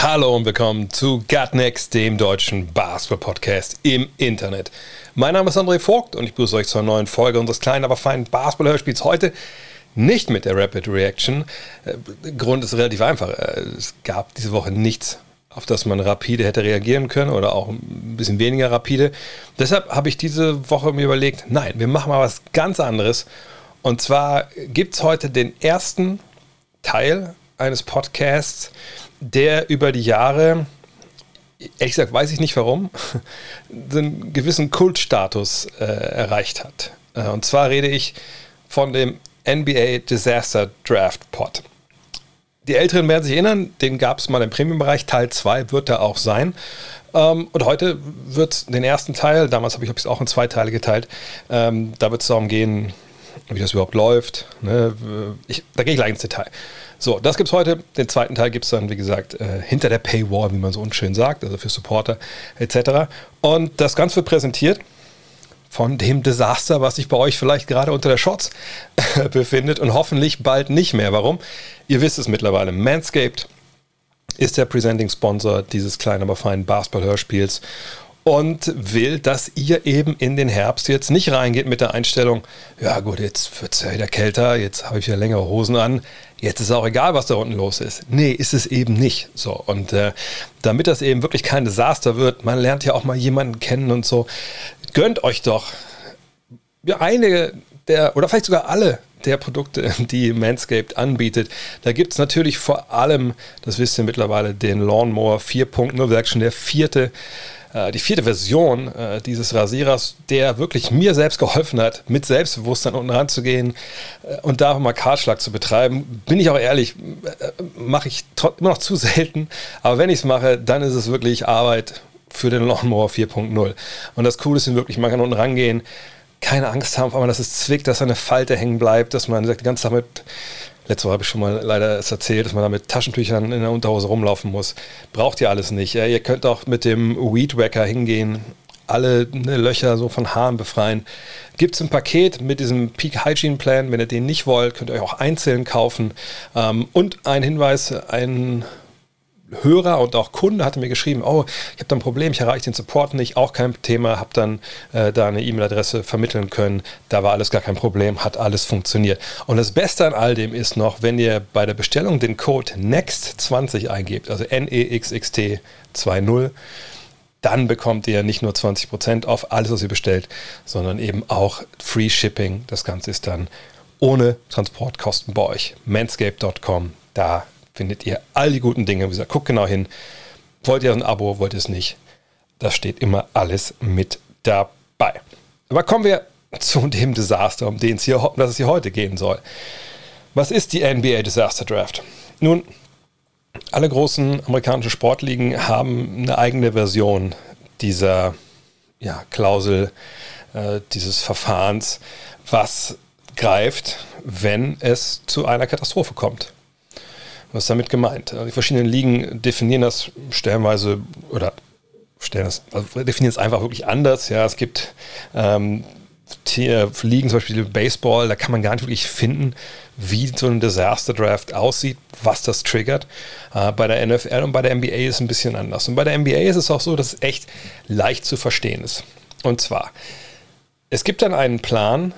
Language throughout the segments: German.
Hallo und willkommen zu Gutnext, dem deutschen Basketball-Podcast im Internet. Mein Name ist André Vogt und ich begrüße euch zur neuen Folge unseres kleinen, aber feinen Basketball-Hörspiels. Heute nicht mit der Rapid Reaction. Äh, Grund ist relativ einfach. Äh, Es gab diese Woche nichts, auf das man rapide hätte reagieren können oder auch ein bisschen weniger rapide. Deshalb habe ich diese Woche mir überlegt, nein, wir machen mal was ganz anderes. Und zwar gibt es heute den ersten Teil eines Podcasts, der über die Jahre, ehrlich gesagt weiß ich nicht warum, einen gewissen Kultstatus äh, erreicht hat. Äh, und zwar rede ich von dem NBA Disaster Draft Pod. Die Älteren werden sich erinnern, den gab es mal im Premium-Bereich. Teil 2 wird da auch sein. Ähm, und heute wird es den ersten Teil, damals habe ich es auch in zwei Teile geteilt, ähm, da wird es darum gehen, wie das überhaupt läuft. Ne? Ich, da gehe ich gleich ins Detail. So, das gibt es heute. Den zweiten Teil gibt es dann, wie gesagt, äh, hinter der Paywall, wie man so unschön sagt, also für Supporter etc. Und das Ganze wird präsentiert von dem Desaster, was sich bei euch vielleicht gerade unter der Shots befindet und hoffentlich bald nicht mehr. Warum? Ihr wisst es mittlerweile. Manscaped ist der Presenting Sponsor dieses kleinen, aber feinen Basketball-Hörspiels und will, dass ihr eben in den Herbst jetzt nicht reingeht mit der Einstellung, ja gut, jetzt wird es ja wieder kälter, jetzt habe ich wieder längere Hosen an, jetzt ist auch egal, was da unten los ist. Nee, ist es eben nicht. So, und äh, damit das eben wirklich kein Desaster wird, man lernt ja auch mal jemanden kennen und so, gönnt euch doch ja, einige der, oder vielleicht sogar alle der Produkte, die Manscaped anbietet. Da gibt es natürlich vor allem, das wisst ihr mittlerweile, den Lawnmower 4.0, das ist schon der vierte, die vierte Version äh, dieses Rasierers, der wirklich mir selbst geholfen hat, mit Selbstbewusstsein unten ranzugehen äh, und da mal Kartschlag zu betreiben. Bin ich auch ehrlich, äh, mache ich immer noch zu selten, aber wenn ich es mache, dann ist es wirklich Arbeit für den Lawnmower 4.0. Und das Coole ist wirklich, man kann unten rangehen, keine Angst haben, allem, dass es zwickt, dass eine Falte hängen bleibt, dass man sagt, die ganze Zeit mit, letzte Woche habe ich schon mal leider es erzählt, dass man da mit Taschentüchern in der Unterhose rumlaufen muss. Braucht ihr alles nicht. Ja, ihr könnt auch mit dem Weed Wacker hingehen, alle ne, Löcher so von Haaren befreien. Gibt es ein Paket mit diesem Peak Hygiene Plan. Wenn ihr den nicht wollt, könnt ihr euch auch einzeln kaufen. Ähm, und ein Hinweis, ein Hörer und auch Kunde hatte mir geschrieben, oh, ich habe da ein Problem, ich erreiche den Support nicht, auch kein Thema, habe dann äh, da eine E-Mail-Adresse vermitteln können, da war alles gar kein Problem, hat alles funktioniert. Und das Beste an all dem ist noch, wenn ihr bei der Bestellung den Code NEXT20 eingebt, also N-E-X-X-T 20, dann bekommt ihr nicht nur 20% auf alles, was ihr bestellt, sondern eben auch Free Shipping. Das Ganze ist dann ohne Transportkosten bei euch. Manscape.com, da findet ihr all die guten Dinge. Wie gesagt, guckt genau hin. Wollt ihr ein Abo, wollt ihr es nicht? Da steht immer alles mit dabei. Aber kommen wir zu dem Desaster, um den es hier, um das es hier heute gehen soll. Was ist die NBA Disaster Draft? Nun, alle großen amerikanischen Sportligen haben eine eigene Version dieser ja, Klausel, äh, dieses Verfahrens, was greift, wenn es zu einer Katastrophe kommt. Was ist damit gemeint? Die verschiedenen Ligen definieren das stellenweise oder stellen das, also definieren es einfach wirklich anders. Ja, es gibt ähm, Ligen, zum Beispiel Baseball, da kann man gar nicht wirklich finden, wie so ein Disaster Draft aussieht, was das triggert. Äh, bei der NFL und bei der NBA ist es ein bisschen anders. Und bei der NBA ist es auch so, dass es echt leicht zu verstehen ist. Und zwar, es gibt dann einen Plan,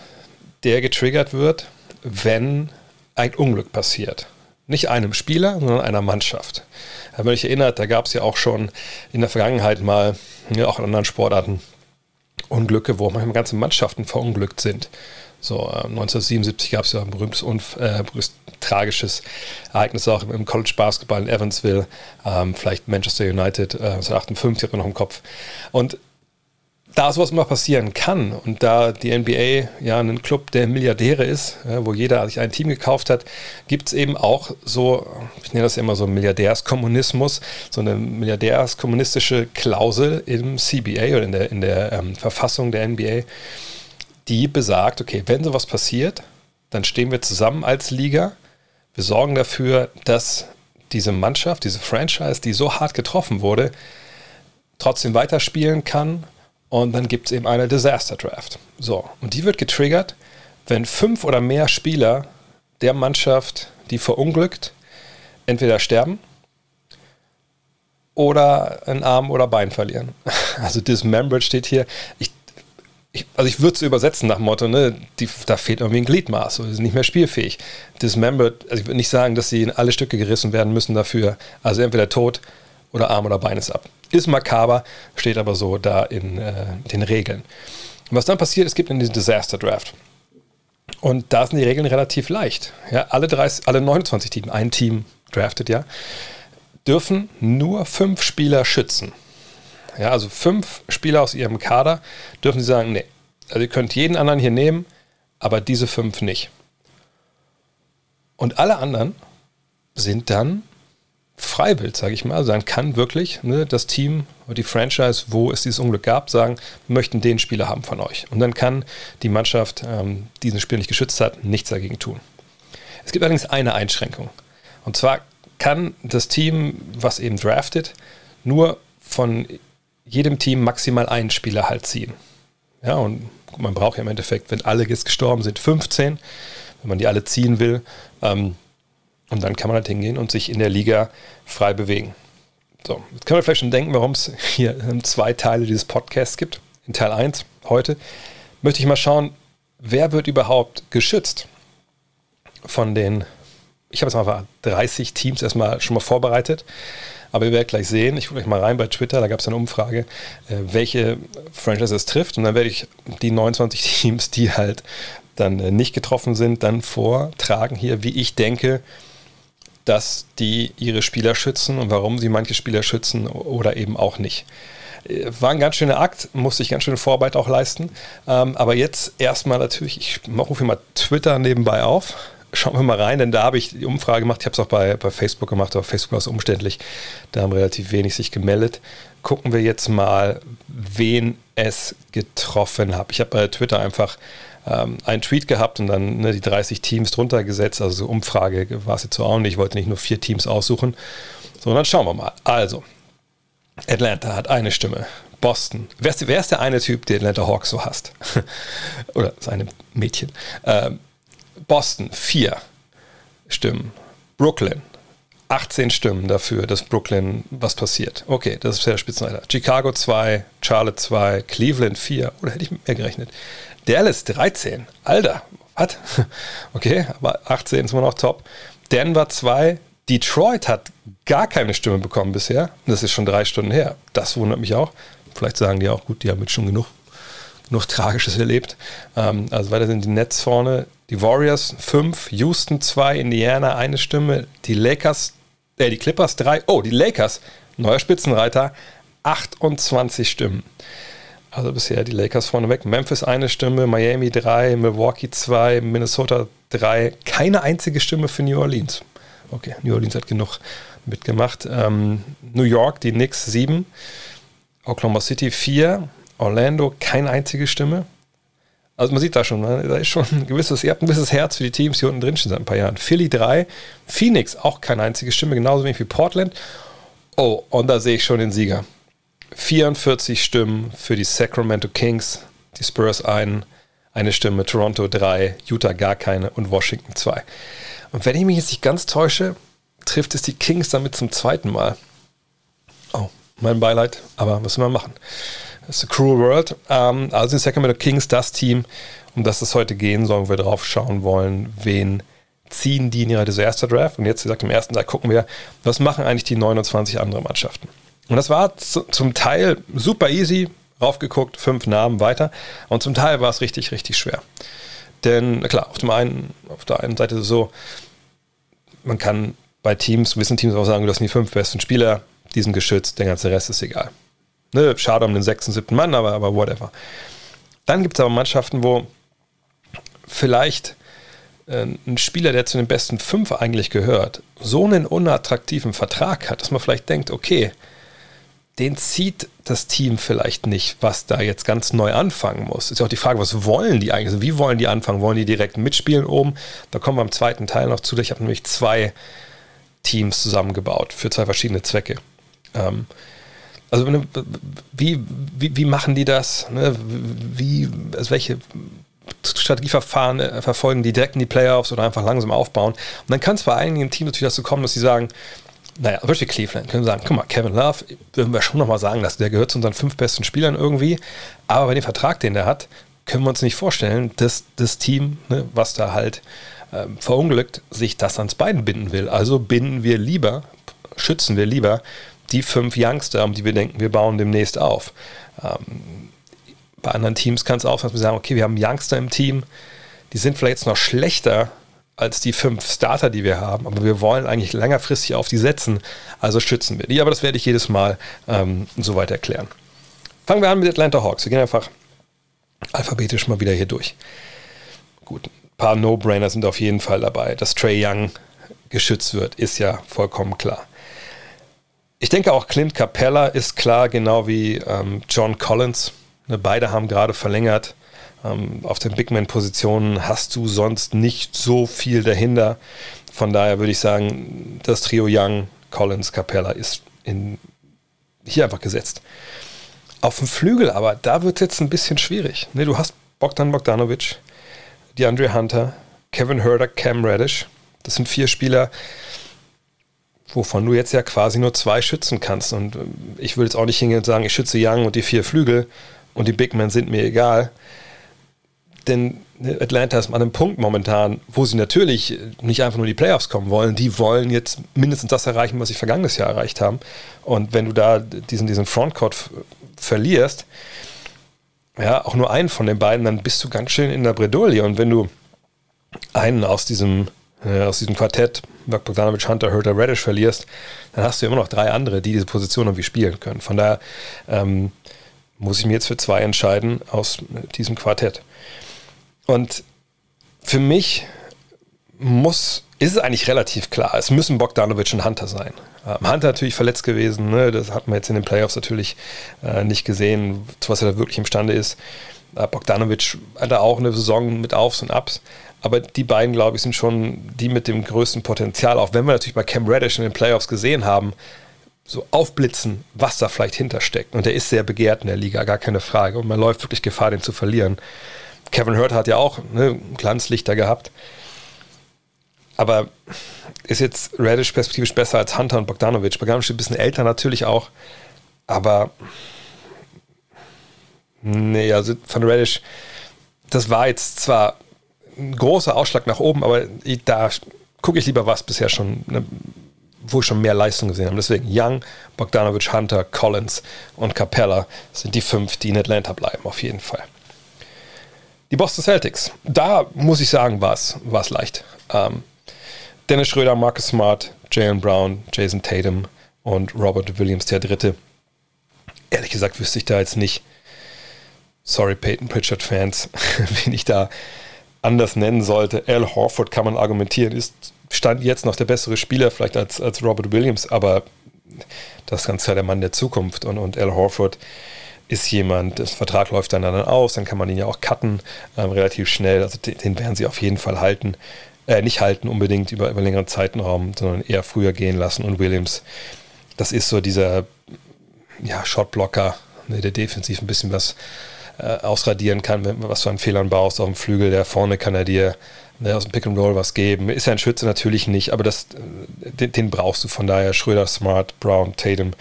der getriggert wird, wenn ein Unglück passiert. Nicht einem Spieler, sondern einer Mannschaft. Wenn ihr euch erinnert, da gab es ja auch schon in der Vergangenheit mal, ja, auch in anderen Sportarten, Unglücke, wo manchmal ganze Mannschaften verunglückt sind. So, äh, 1977 gab es ja ein berühmtes, Unf äh, berühmtes tragisches Ereignis auch im, College Basketball in Evansville, ähm, vielleicht Manchester United, äh, 1958 hat man noch im Kopf. Und da sowas immer passieren kann und da die NBA ja ein Club der Milliardäre ist, wo jeder sich ein Team gekauft hat, gibt es eben auch so, ich nenne das immer so Milliardärskommunismus, so eine Milliardärskommunistische Klausel im CBA oder in der, in der ähm, Verfassung der NBA, die besagt, okay, wenn sowas passiert, dann stehen wir zusammen als Liga, wir sorgen dafür, dass diese Mannschaft, diese Franchise, die so hart getroffen wurde, trotzdem weiterspielen kann und dann gibt es eben eine Disaster Draft. So, und die wird getriggert, wenn fünf oder mehr Spieler der Mannschaft, die verunglückt, entweder sterben oder einen Arm oder Bein verlieren. Also dismembered steht hier. Ich, ich, also ich würde es übersetzen nach Motto, ne, die, da fehlt irgendwie ein Gliedmaß, so, sie sind nicht mehr spielfähig. Dismembered, also ich würde nicht sagen, dass sie in alle Stücke gerissen werden müssen dafür. Also entweder tot oder Arm oder Bein ist ab. Ist makaber, steht aber so da in äh, den Regeln. Und was dann passiert, es gibt einen Disaster Draft. Und da sind die Regeln relativ leicht. Ja, alle, 30, alle 29 Teams, ein Team draftet ja, dürfen nur fünf Spieler schützen. Ja, also fünf Spieler aus ihrem Kader dürfen sie sagen, nee, also ihr könnt jeden anderen hier nehmen, aber diese fünf nicht. Und alle anderen sind dann freiwillig, sage ich mal. Also dann kann wirklich ne, das Team oder die Franchise, wo es dieses Unglück gab, sagen, wir möchten den Spieler haben von euch. Und dann kann die Mannschaft, ähm, die diesen Spieler nicht geschützt hat, nichts dagegen tun. Es gibt allerdings eine Einschränkung. Und zwar kann das Team, was eben draftet, nur von jedem Team maximal einen Spieler halt ziehen. Ja, und man braucht ja im Endeffekt, wenn alle jetzt gestorben sind, 15, wenn man die alle ziehen will. Ähm, und dann kann man halt hingehen und sich in der Liga frei bewegen. So, jetzt können wir vielleicht schon denken, warum es hier zwei Teile dieses Podcasts gibt. In Teil 1 heute möchte ich mal schauen, wer wird überhaupt geschützt von den, ich habe jetzt mal 30 Teams erstmal schon mal vorbereitet, aber ihr werdet gleich sehen, ich gucke euch mal rein bei Twitter, da gab es eine Umfrage, äh, welche Franchise es trifft und dann werde ich die 29 Teams, die halt dann äh, nicht getroffen sind, dann vortragen hier, wie ich denke, dass die ihre Spieler schützen und warum sie manche Spieler schützen oder eben auch nicht. Äh, war ein ganz schöner Akt, musste ich ganz schöne Vorarbeit auch leisten. Ähm, aber jetzt erstmal natürlich, ich rufe mal Twitter nebenbei auf. Schauen wir mal rein, denn da habe ich die Umfrage gemacht. Ich habe es auch bei, bei Facebook gemacht, aber Facebook war es umständlich. Da haben relativ wenig sich gemeldet. Gucken wir jetzt mal, wen es getroffen hat. Ich habe bei Twitter einfach ähm, einen Tweet gehabt und dann ne, die 30 Teams drunter gesetzt. Also so Umfrage war es jetzt so auch nicht. Ich wollte nicht nur vier Teams aussuchen. So, dann schauen wir mal. Also, Atlanta hat eine Stimme. Boston. Wer ist, wer ist der eine Typ, der Atlanta Hawks so hasst? Oder seine Mädchen. Ähm, Boston, vier Stimmen. Brooklyn, 18 Stimmen dafür, dass Brooklyn was passiert. Okay, das ist der Spitzenreiter. Chicago 2, Charlotte 2, Cleveland 4. Oder hätte ich mehr gerechnet? Dallas 13. Alter, was? Okay, aber 18 ist immer noch top. Denver 2. Detroit hat gar keine Stimme bekommen bisher. Das ist schon drei Stunden her. Das wundert mich auch. Vielleicht sagen die auch, gut, die haben jetzt schon genug, genug Tragisches erlebt. Ähm, also weiter sind die Nets vorne. Die Warriors 5, Houston 2, Indiana eine Stimme, die Lakers, äh, die Clippers 3, oh, die Lakers, neuer Spitzenreiter, 28 Stimmen. Also bisher die Lakers vorneweg. Memphis eine Stimme, Miami drei, Milwaukee zwei, Minnesota drei. Keine einzige Stimme für New Orleans. Okay, New Orleans hat genug mitgemacht. Ähm, New York, die Knicks sieben. Oklahoma City vier. Orlando keine einzige Stimme. Also man sieht da schon, ne? da ist schon ein gewisses, ihr habt ein gewisses Herz für die Teams, die unten drin stehen seit ein paar Jahren. Philly drei. Phoenix auch keine einzige Stimme, genauso wenig wie Portland. Oh, und da sehe ich schon den Sieger. 44 Stimmen für die Sacramento Kings, die Spurs ein, eine Stimme, Toronto drei, Utah gar keine und Washington zwei. Und wenn ich mich jetzt nicht ganz täusche, trifft es die Kings damit zum zweiten Mal. Oh, mein Beileid, aber was soll man machen? Ist a cruel world. Ähm, also sind Sacramento Kings das Team, um das es heute gehen soll, wo wir drauf schauen wollen, wen ziehen die in ihrer Disaster Draft. Und jetzt, wie gesagt, im ersten Teil gucken wir, was machen eigentlich die 29 anderen Mannschaften. Und das war zum Teil super easy, raufgeguckt, fünf Namen weiter. Und zum Teil war es richtig, richtig schwer. Denn klar, auf, dem einen, auf der einen Seite so, man kann bei Teams, gewissen Teams auch sagen, du hast die fünf besten Spieler, die sind geschützt, der ganze Rest ist egal. Ne, schade um den sechsten, siebten Mann, aber, aber whatever. Dann gibt es aber Mannschaften, wo vielleicht äh, ein Spieler, der zu den besten fünf eigentlich gehört, so einen unattraktiven Vertrag hat, dass man vielleicht denkt, okay, den zieht das Team vielleicht nicht, was da jetzt ganz neu anfangen muss. Ist ja auch die Frage, was wollen die eigentlich? Also wie wollen die anfangen? Wollen die direkt mitspielen oben? Da kommen wir im zweiten Teil noch zu. Ich habe nämlich zwei Teams zusammengebaut für zwei verschiedene Zwecke. Ähm, also wie, wie, wie machen die das? Ne? Wie, also welche Strategieverfahren äh, verfolgen die direkt in die Playoffs oder einfach langsam aufbauen? Und dann kann es bei einigen Teams natürlich dazu kommen, dass sie sagen, naja, Beispiel Cleveland, können sagen, guck mal, Kevin Love, würden wir schon nochmal sagen, dass der gehört zu unseren fünf besten Spielern irgendwie, aber bei dem Vertrag, den der hat, können wir uns nicht vorstellen, dass das Team, ne, was da halt äh, verunglückt, sich das ans Bein binden will. Also binden wir lieber, schützen wir lieber die fünf Youngster, um die wir denken, wir bauen demnächst auf. Ähm, bei anderen Teams kann es auch sein, dass wir sagen, okay, wir haben Youngster im Team, die sind vielleicht jetzt noch schlechter als die fünf Starter, die wir haben, aber wir wollen eigentlich längerfristig auf die setzen, also schützen wir die. Aber das werde ich jedes Mal ähm, soweit erklären. Fangen wir an mit Atlanta Hawks. Wir gehen einfach alphabetisch mal wieder hier durch. Gut, ein paar No-Brainer sind auf jeden Fall dabei. Dass Trey Young geschützt wird, ist ja vollkommen klar. Ich denke auch Clint Capella ist klar, genau wie ähm, John Collins. Ne, beide haben gerade verlängert. Ähm, auf den Bigman-Positionen hast du sonst nicht so viel dahinter. Von daher würde ich sagen, das Trio Young, Collins, Capella ist in, hier einfach gesetzt. Auf dem Flügel aber, da wird es jetzt ein bisschen schwierig. Ne, du hast Bogdan Bogdanovic, DeAndre Hunter, Kevin Herder, Cam Reddish. Das sind vier Spieler, wovon du jetzt ja quasi nur zwei schützen kannst. Und ähm, ich würde jetzt auch nicht hingehen und sagen, ich schütze Young und die vier Flügel und die Big Men sind mir egal. Denn ne, Atlanta ist an einem Punkt momentan, wo sie natürlich nicht einfach nur die Playoffs kommen wollen, die wollen jetzt mindestens das erreichen, was sie vergangenes Jahr erreicht haben. Und wenn du da diesen, diesen Frontcourt verlierst, ja, auch nur einen von den beiden, dann bist du ganz schön in der Bredouille. Und wenn du einen aus diesem, äh, aus diesem Quartett Bogdanovic, Hunter, Hurter, Reddish verlierst, dann hast du immer noch drei andere, die diese Position irgendwie spielen können. Von daher ähm, muss ich mir jetzt für zwei entscheiden aus diesem Quartett. Und für mich muss, ist es eigentlich relativ klar, es müssen Bogdanovic und Hunter sein. Ähm, Hunter natürlich verletzt gewesen, ne? das hat man jetzt in den Playoffs natürlich äh, nicht gesehen, zu was er da wirklich imstande ist. Äh, Bogdanovic hatte auch eine Saison mit Aufs und Abs. Aber die beiden, glaube ich, sind schon die mit dem größten Potenzial. Auch wenn wir natürlich bei Cam Reddish in den Playoffs gesehen haben, so aufblitzen, was da vielleicht hintersteckt. Und der ist sehr begehrt in der Liga, gar keine Frage. Und man läuft wirklich Gefahr, den zu verlieren. Kevin Hurt hat ja auch ne, Glanzlichter gehabt. Aber ist jetzt Reddish perspektivisch besser als Hunter und Bogdanovic? Bogdanovic ist ein bisschen älter natürlich auch. Aber nee, also von Reddish, das war jetzt zwar ein großer Ausschlag nach oben, aber da gucke ich lieber was bisher schon, ne, wo ich schon mehr Leistung gesehen habe. Deswegen Young, Bogdanovic, Hunter, Collins und Capella sind die fünf, die in Atlanta bleiben, auf jeden Fall. Die Boston Celtics, da muss ich sagen, war es leicht. Ähm, Dennis Schröder, Marcus Smart, Jalen Brown, Jason Tatum und Robert Williams, der Dritte. Ehrlich gesagt wüsste ich da jetzt nicht, sorry Peyton Pritchard-Fans, wen ich da anders nennen sollte. Al Horford kann man argumentieren, ist Stand jetzt noch der bessere Spieler vielleicht als, als Robert Williams, aber das ist ganz klar der Mann der Zukunft und, und Al Horford ist jemand, das Vertrag läuft dann, dann aus, dann kann man ihn ja auch cutten, ähm, relativ schnell, also den, den, werden sie auf jeden Fall halten, äh, nicht halten unbedingt über, über längeren Zeitraum, sondern eher früher gehen lassen und Williams, das ist so dieser ja, Shotblocker, ne, der defensiv ein bisschen was äh, ausradieren kann, wenn, was du an Fehlern baust auf dem Flügel, der vorne kann er dir ne, aus dem Pick and Roll was geben. Ist ja ein Schütze natürlich nicht, aber das, äh, den, den, brauchst du von daher. Schröder, Smart, Brown, Tatum,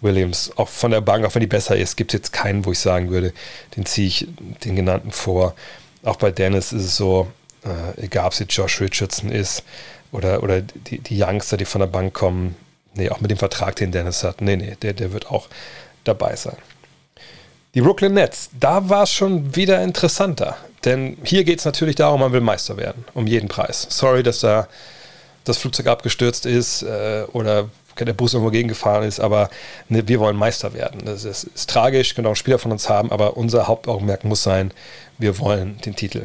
Williams, auch von der Bank, auch wenn die besser ist, gibt es jetzt keinen, wo ich sagen würde, den ziehe ich den genannten vor. Auch bei Dennis ist es so, äh, egal ob es jetzt Josh Richardson ist oder, oder die, die Youngster, die von der Bank kommen, nee, auch mit dem Vertrag, den Dennis hat, nee, nee, der, der wird auch dabei sein. Die Brooklyn Nets, da war es schon wieder interessanter. Denn hier geht es natürlich darum, man will Meister werden, um jeden Preis. Sorry, dass da das Flugzeug abgestürzt ist äh, oder der Bus irgendwo gegengefahren ist, aber ne, wir wollen Meister werden. Das ist, ist tragisch, können auch Spieler von uns haben, aber unser Hauptaugenmerk muss sein, wir wollen den Titel.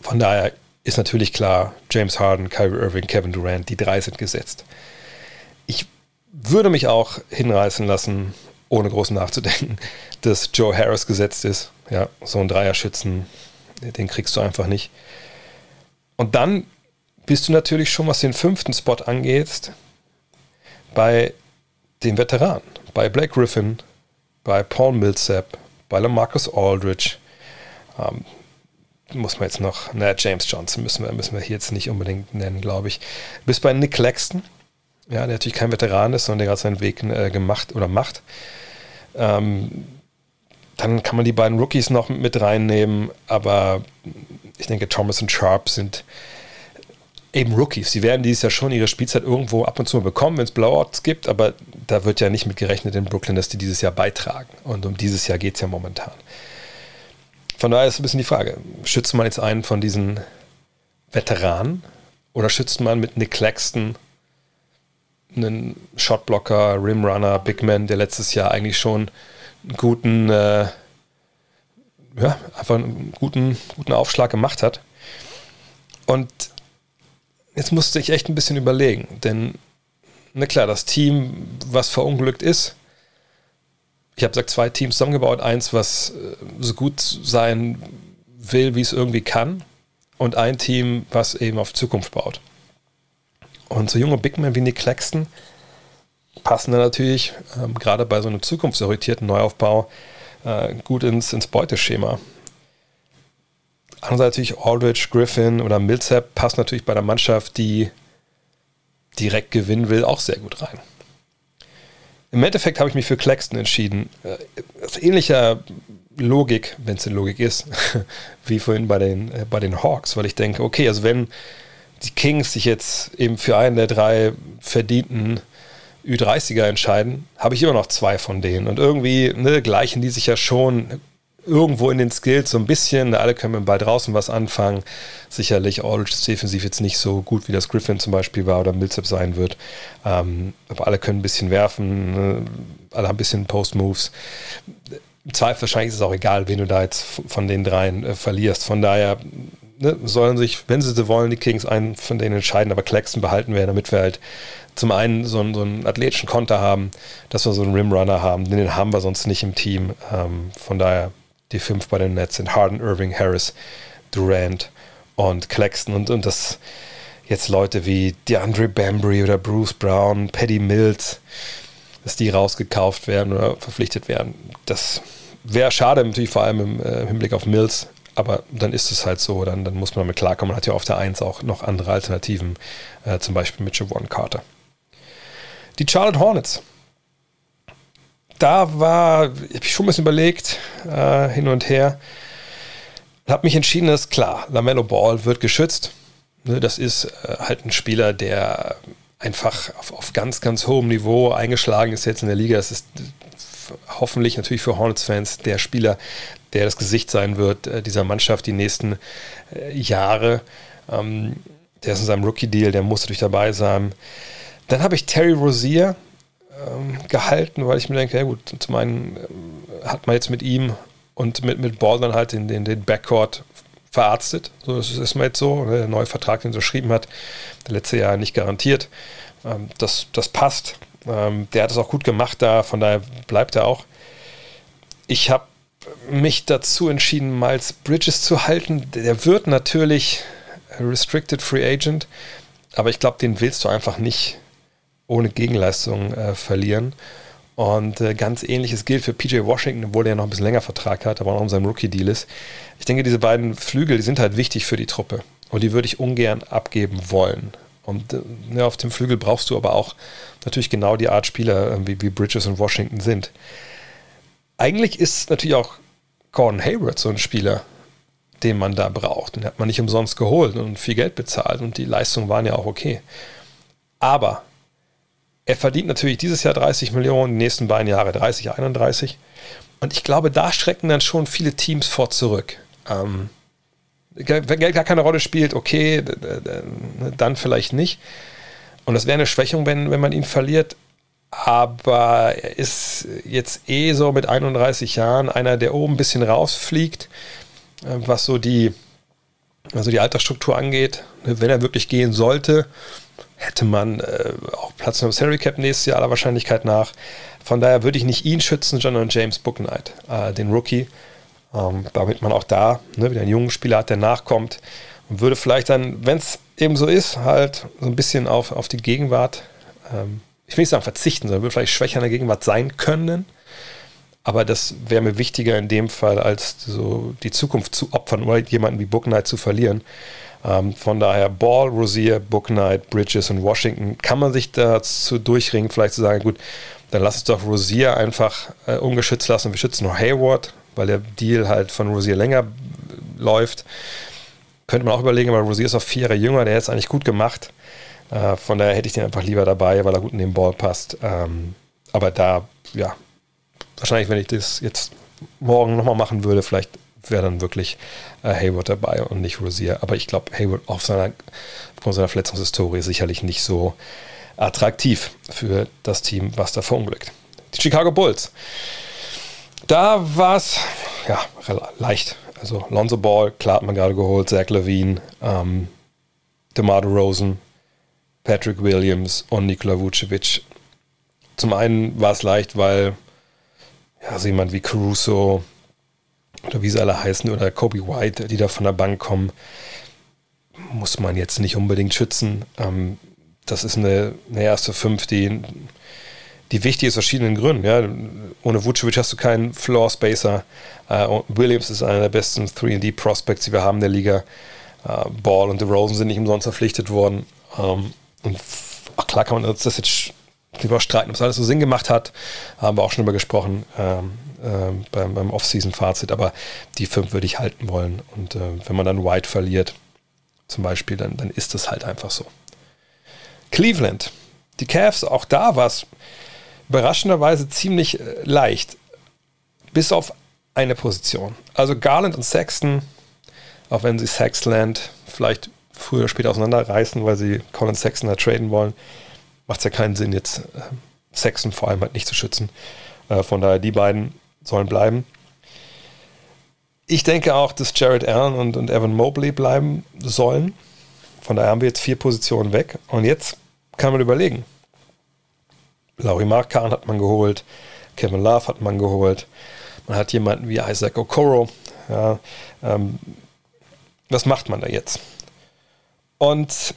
Von daher ist natürlich klar, James Harden, Kyrie Irving, Kevin Durant, die drei sind gesetzt. Ich würde mich auch hinreißen lassen, ohne groß nachzudenken, dass Joe Harris gesetzt ist. Ja, so ein Dreierschützen, den kriegst du einfach nicht. Und dann bist du natürlich schon, was den fünften Spot angeht, bei den Veteranen. Bei Blake Griffin, bei Paul Millsap, bei Lamarcus Aldridge. Ähm, muss man jetzt noch, naja, James Johnson müssen wir, müssen wir hier jetzt nicht unbedingt nennen, glaube ich. Bis bei Nick Claxton, ja, der natürlich kein Veteran ist, sondern der gerade seinen Weg äh, gemacht oder macht. Ähm, dann kann man die beiden Rookies noch mit reinnehmen, aber ich denke, Thomas und Sharp sind eben Rookies. Sie werden dieses Jahr schon ihre Spielzeit irgendwo ab und zu bekommen, wenn es Blowouts gibt, aber da wird ja nicht mit gerechnet in Brooklyn, dass die dieses Jahr beitragen. Und um dieses Jahr geht es ja momentan. Von daher ist ein bisschen die Frage, schützt man jetzt einen von diesen Veteranen oder schützt man mit Nick Claxton einen Shotblocker, Rimrunner, Big Man, der letztes Jahr eigentlich schon einen guten, äh, ja, einfach einen guten, guten Aufschlag gemacht hat. Und jetzt musste ich echt ein bisschen überlegen, denn, na klar, das Team, was verunglückt ist, ich habe gesagt, zwei Teams zusammengebaut, eins, was äh, so gut sein will, wie es irgendwie kann, und ein Team, was eben auf Zukunft baut. Und so junge Big Men wie Nick Claxton passen da natürlich, ähm, gerade bei so einem zukunftsorientierten Neuaufbau, äh, gut ins, ins Beuteschema. Andererseits natürlich Aldridge, Griffin oder Millsap passt natürlich bei der Mannschaft, die direkt gewinnen will, auch sehr gut rein. Im Endeffekt habe ich mich für Claxton entschieden. Äh, aus ähnlicher Logik, wenn es denn Logik ist, wie vorhin bei den, äh, bei den Hawks, weil ich denke, okay, also wenn die Kings sich jetzt eben für einen der drei verdienten Ü30er entscheiden, habe ich immer noch zwei von denen. Und irgendwie ne, gleichen die sich ja schon irgendwo in den Skills so ein bisschen. Alle können mit dem Ball draußen was anfangen. Sicherlich Aldridge defensiv jetzt nicht so gut, wie das Griffin zum Beispiel war oder Millsap sein wird. Ähm, aber alle können ein bisschen werfen. Ne? Alle haben ein bisschen Post-Moves. Im Zweifel wahrscheinlich ist es auch egal, wen du da jetzt von den dreien äh, verlierst. Von daher ne, sollen sich, wenn sie sie wollen, die Kings einen von denen entscheiden, aber Claxton behalten wir, damit wir halt zum einen so einen, so einen athletischen Konter haben, dass wir so einen Rimrunner haben. Den haben wir sonst nicht im Team. Ähm, von daher die fünf bei den Nets sind Harden, Irving, Harris, Durant und Claxton und, und das jetzt Leute wie DeAndre Bambry oder Bruce Brown, Paddy Mills, dass die rausgekauft werden oder verpflichtet werden. Das wäre schade, natürlich vor allem im äh, Hinblick auf Mills, aber dann ist es halt so, dann, dann muss man damit klarkommen. Man hat ja auf der 1 auch noch andere Alternativen, äh, zum Beispiel mit Javon Carter. Die Charlotte Hornets da war, habe ich schon ein bisschen überlegt, äh, hin und her. Habe mich entschieden, dass klar, Lamello Ball wird geschützt. Ne, das ist äh, halt ein Spieler, der einfach auf, auf, ganz, ganz hohem Niveau eingeschlagen ist jetzt in der Liga. Das ist hoffentlich natürlich für Hornets-Fans der Spieler, der das Gesicht sein wird äh, dieser Mannschaft die nächsten äh, Jahre. Ähm, der ist in seinem Rookie-Deal, der muss natürlich dabei sein. Dann habe ich Terry Rozier, ähm, gehalten, weil ich mir denke, ja gut, zum einen ähm, hat man jetzt mit ihm und mit, mit Ball dann halt den, den, den Backcourt verarztet. So, das ist mal jetzt so. Der neue Vertrag, den er unterschrieben hat, der letzte Jahr nicht garantiert. Ähm, das, das passt. Ähm, der hat es auch gut gemacht da, von daher bleibt er auch. Ich habe mich dazu entschieden, Miles Bridges zu halten. Der wird natürlich Restricted Free Agent, aber ich glaube, den willst du einfach nicht ohne Gegenleistung äh, verlieren. Und äh, ganz ähnliches gilt für PJ Washington, obwohl er noch ein bisschen länger Vertrag hat, aber auch in seinem Rookie-Deal ist. Ich denke, diese beiden Flügel, die sind halt wichtig für die Truppe. Und die würde ich ungern abgeben wollen. Und äh, ne, auf dem Flügel brauchst du aber auch natürlich genau die Art Spieler, äh, wie, wie Bridges und Washington sind. Eigentlich ist natürlich auch Gordon Hayward so ein Spieler, den man da braucht. Den hat man nicht umsonst geholt und viel Geld bezahlt und die Leistungen waren ja auch okay. Aber er verdient natürlich dieses Jahr 30 Millionen, die nächsten beiden Jahre 30, 31. Und ich glaube, da schrecken dann schon viele Teams vor zurück. Ähm, wenn Geld gar keine Rolle spielt, okay, dann vielleicht nicht. Und das wäre eine Schwächung, wenn, wenn man ihn verliert. Aber er ist jetzt eh so mit 31 Jahren einer, der oben ein bisschen rausfliegt, äh, was so die, also die Altersstruktur angeht. Wenn er wirklich gehen sollte, hätte man äh, auch Platz im Salary Cap nächstes Jahr aller Wahrscheinlichkeit nach. Von daher würde ich nicht ihn schützen, sondern James Booknight, äh, den Rookie. Ähm, damit man auch da ne, wieder einen jungen Spieler hat, der nachkommt und würde vielleicht dann, wenn es eben so ist, halt so ein bisschen auf, auf die Gegenwart, ähm, ich will nicht sagen verzichten, sondern würde vielleicht schwächer in der Gegenwart sein können. Aber das wäre mir wichtiger in dem Fall, als so die Zukunft zu opfern oder jemanden wie Book Knight zu verlieren. Ähm, von daher Ball, Rosier, Book Knight, Bridges und Washington kann man sich dazu durchringen, vielleicht zu sagen, gut, dann lass uns doch Rosier einfach äh, ungeschützt lassen. Wir schützen nur Hayward, weil der Deal halt von Rosier länger läuft. Könnte man auch überlegen, aber Rosier ist auch vier Jahre jünger, der hat es eigentlich gut gemacht. Äh, von daher hätte ich den einfach lieber dabei, weil er gut in den Ball passt. Ähm, aber da, ja, wahrscheinlich, wenn ich das jetzt morgen nochmal machen würde, vielleicht wäre dann wirklich äh, Hayward dabei und nicht Rosier. Aber ich glaube, Hayward auf seiner, aufgrund seiner Verletzungshistorie sicherlich nicht so attraktiv für das Team, was da verunglückt. Die Chicago Bulls. Da war es ja leicht. Also Lonzo Ball, klar hat man gerade geholt, Zach Levine, ähm, DeMar Rosen, Patrick Williams und Nikola Vucevic. Zum einen war es leicht, weil ja, so jemand wie Caruso oder wie sie alle heißen oder Kobe White, die da von der Bank kommen, muss man jetzt nicht unbedingt schützen. Ähm, das ist eine, eine erste Fünf, die die wichtig ist aus verschiedenen Gründen. Ja. Ohne Vucevic hast du keinen Floor Spacer. Uh, Williams ist einer der besten 3D-Prospects, die wir haben in der Liga. Uh, Ball und Rosen sind nicht umsonst verpflichtet worden. Um, ähm, und ach, klar kann man das jetzt lieber streiten, ob es alles so Sinn gemacht hat. Haben wir auch schon drüber gesprochen ähm, äh, beim, beim Off-Season-Fazit. Aber die fünf würde ich halten wollen. Und äh, wenn man dann White verliert, zum Beispiel, dann, dann ist das halt einfach so. Cleveland. Die Cavs, auch da war es überraschenderweise ziemlich äh, leicht. Bis auf eine Position. Also Garland und Sexton, auch wenn sie Sexland vielleicht früher oder später auseinanderreißen, weil sie Colin Sexton da traden wollen, macht es ja keinen Sinn, jetzt äh, Sexton vor allem halt nicht zu schützen. Äh, von daher, die beiden sollen bleiben. Ich denke auch, dass Jared Allen und, und Evan Mobley bleiben sollen. Von daher haben wir jetzt vier Positionen weg. Und jetzt kann man überlegen, Laurie Markan hat man geholt, Kevin Love hat man geholt, man hat jemanden wie Isaac Okoro. Ja, ähm, was macht man da jetzt? Und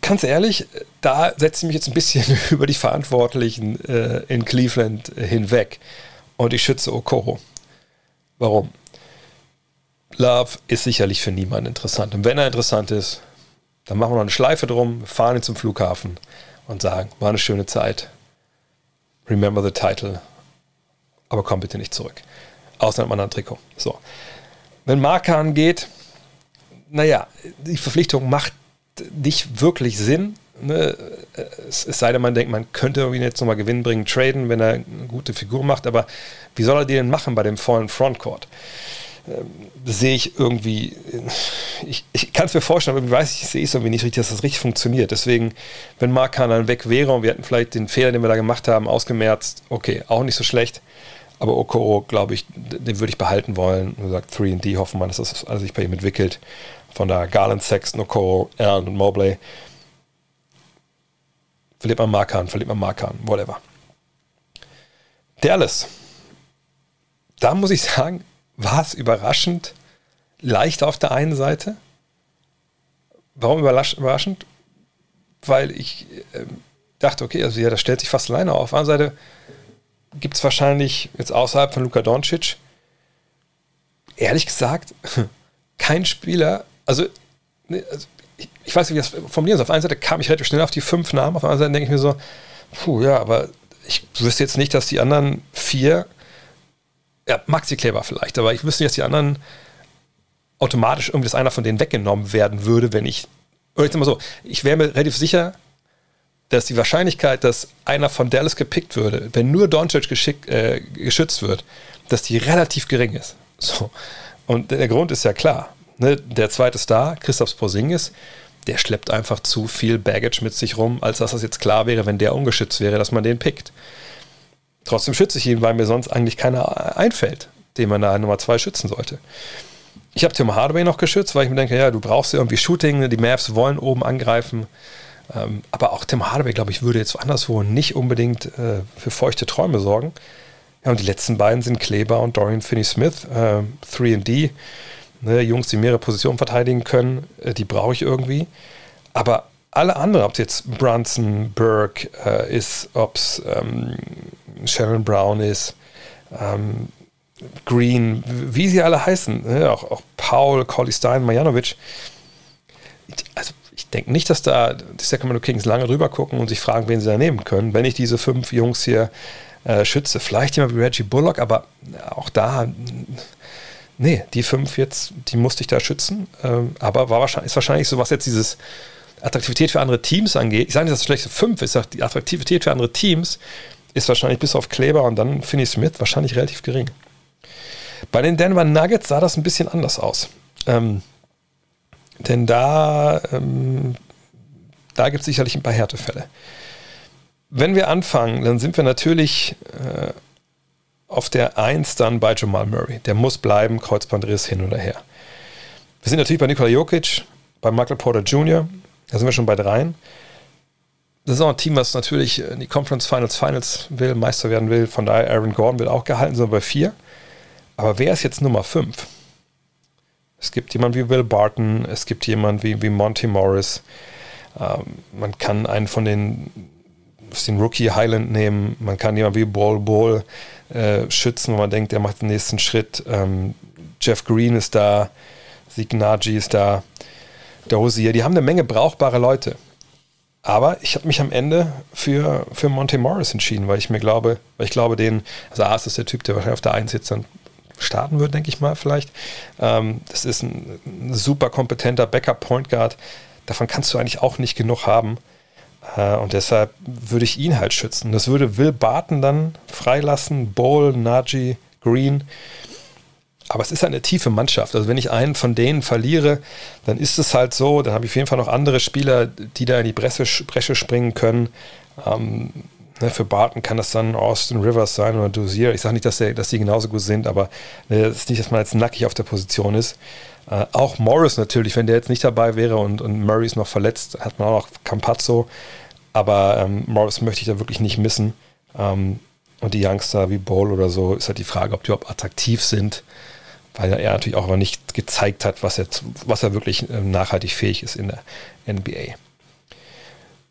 ganz ehrlich, da setze ich mich jetzt ein bisschen über die Verantwortlichen äh, in Cleveland hinweg und ich schütze Okoro. Warum? Love ist sicherlich für niemanden interessant. Und wenn er interessant ist, dann machen wir noch eine Schleife drum, fahren ihn zum Flughafen und sagen, war eine schöne Zeit. Remember the title. Aber komm bitte nicht zurück. Außer einem anderen Trikot. So. Wenn Markan geht, naja, die Verpflichtung macht nicht wirklich Sinn. Ne? Es, es, sei denn, man denkt, man könnte irgendwie jetzt nochmal Gewinn bringen, traden, wenn er eine gute Figur macht. Aber wie soll er die denn machen bei dem vollen Frontcourt? Ähm, sehe ich irgendwie, ich, ich kann es mir vorstellen, aber ich weiß, ich sehe es irgendwie nicht richtig, dass das richtig funktioniert. Deswegen, wenn Markan dann weg wäre und wir hätten vielleicht den Fehler, den wir da gemacht haben, ausgemerzt, okay, auch nicht so schlecht. Aber Okoro, glaube ich, den würde ich behalten wollen. Wie gesagt, 3D hoffen wir, dass das alles sich bei ihm entwickelt. Von da Garland, Sexton, Okoro, Allen und Mobley. Verliert man Markan, verliert man Markan, whatever. Dallas. Da muss ich sagen, war es überraschend leicht auf der einen Seite. Warum überraschend? Weil ich äh, dachte, okay, also ja, das stellt sich fast alleine auf. Auf der anderen Seite gibt es wahrscheinlich jetzt außerhalb von Luka Doncic, ehrlich gesagt, kein Spieler, also, ne, also ich, ich, weiß nicht, wie das formulieren soll. Auf der einen Seite kam ich relativ schnell auf die fünf Namen, auf der anderen Seite denke ich mir so, puh, ja, aber ich wüsste jetzt nicht, dass die anderen vier ja, Maxi Kleber vielleicht, aber ich wüsste nicht, dass die anderen automatisch irgendwie, dass einer von denen weggenommen werden würde, wenn ich, oder ich sag mal so, ich wäre mir relativ sicher, dass die Wahrscheinlichkeit, dass einer von Dallas gepickt würde, wenn nur Doncic geschick, äh, geschützt wird, dass die relativ gering ist. So. Und der Grund ist ja klar. Ne? Der zweite Star, Christoph Porzingis, der schleppt einfach zu viel Baggage mit sich rum, als dass das jetzt klar wäre, wenn der ungeschützt wäre, dass man den pickt. Trotzdem schütze ich ihn, weil mir sonst eigentlich keiner einfällt, den man da Nummer zwei schützen sollte. Ich habe Tim Hardaway noch geschützt, weil ich mir denke, ja, du brauchst irgendwie Shooting, die Mavs wollen oben angreifen. Ähm, aber auch Tim Hardaway, glaube ich, würde jetzt anderswo nicht unbedingt äh, für feuchte Träume sorgen. Ja, und die letzten beiden sind Kleber und Dorian Finney-Smith, äh, 3D. Ne, Jungs, die mehrere Positionen verteidigen können, äh, die brauche ich irgendwie. Aber alle anderen, ob es jetzt Brunson, Burke äh, ist, ob es ähm, Sharon Brown ist, ähm, Green, wie sie alle heißen, ne? auch, auch Paul, Collie Stein, Majanovic. Also ich denke nicht, dass da die Sacramento Kings lange drüber gucken und sich fragen, wen sie da nehmen können, wenn ich diese fünf Jungs hier äh, schütze. Vielleicht jemand wie Reggie Bullock, aber auch da, nee, die fünf jetzt, die musste ich da schützen. Ähm, aber war wahrscheinlich, ist wahrscheinlich so, was jetzt dieses Attraktivität für andere Teams angeht. Ich sage nicht, dass es schlechte fünf ist, die Attraktivität für andere Teams ist wahrscheinlich bis auf Kleber und dann Finney Smith wahrscheinlich relativ gering. Bei den Denver Nuggets sah das ein bisschen anders aus. Ähm, denn da, ähm, da gibt es sicherlich ein paar Härtefälle. Wenn wir anfangen, dann sind wir natürlich äh, auf der 1 dann bei Jamal Murray. Der muss bleiben, Kreuzbandriss hin oder her. Wir sind natürlich bei Nikola Jokic, bei Michael Porter Jr., da sind wir schon bei dreien. Das ist auch ein Team, was natürlich in die Conference Finals Finals will, Meister werden will. Von daher, Aaron Gordon wird auch gehalten, sind wir bei vier. Aber wer ist jetzt Nummer 5? Es gibt jemanden wie Will Barton, es gibt jemanden wie, wie Monty Morris. Ähm, man kann einen von den, den Rookie Highland nehmen, man kann jemanden wie Ball Ball äh, schützen, wo man denkt, der macht den nächsten Schritt. Ähm, Jeff Green ist da, Signaji ist da, Dozier, die haben eine Menge brauchbare Leute. Aber ich habe mich am Ende für, für Monte Morris entschieden, weil ich mir glaube, weil ich glaube, den, also A ist der Typ, der wahrscheinlich auf der 1 jetzt dann starten wird, denke ich mal, vielleicht. Ähm, das ist ein, ein super kompetenter Backup-Point Guard. Davon kannst du eigentlich auch nicht genug haben. Äh, und deshalb würde ich ihn halt schützen. Das würde Will Barton dann freilassen, Bowl, Najee, Green. Aber es ist halt eine tiefe Mannschaft. Also wenn ich einen von denen verliere, dann ist es halt so, dann habe ich auf jeden Fall noch andere Spieler, die da in die Bresche, Bresche springen können. Ähm, Ne, für Barton kann das dann Austin Rivers sein oder Dozier. Ich sage nicht, dass, der, dass die genauso gut sind, aber ne, es ist nicht, dass man jetzt nackig auf der Position ist. Äh, auch Morris natürlich, wenn der jetzt nicht dabei wäre und, und Murray ist noch verletzt, hat man auch noch Campazzo. Aber ähm, Morris möchte ich da wirklich nicht missen. Ähm, und die Youngster wie Bowl oder so, ist halt die Frage, ob die überhaupt attraktiv sind, weil er natürlich auch aber nicht gezeigt hat, was er, was er wirklich äh, nachhaltig fähig ist in der NBA.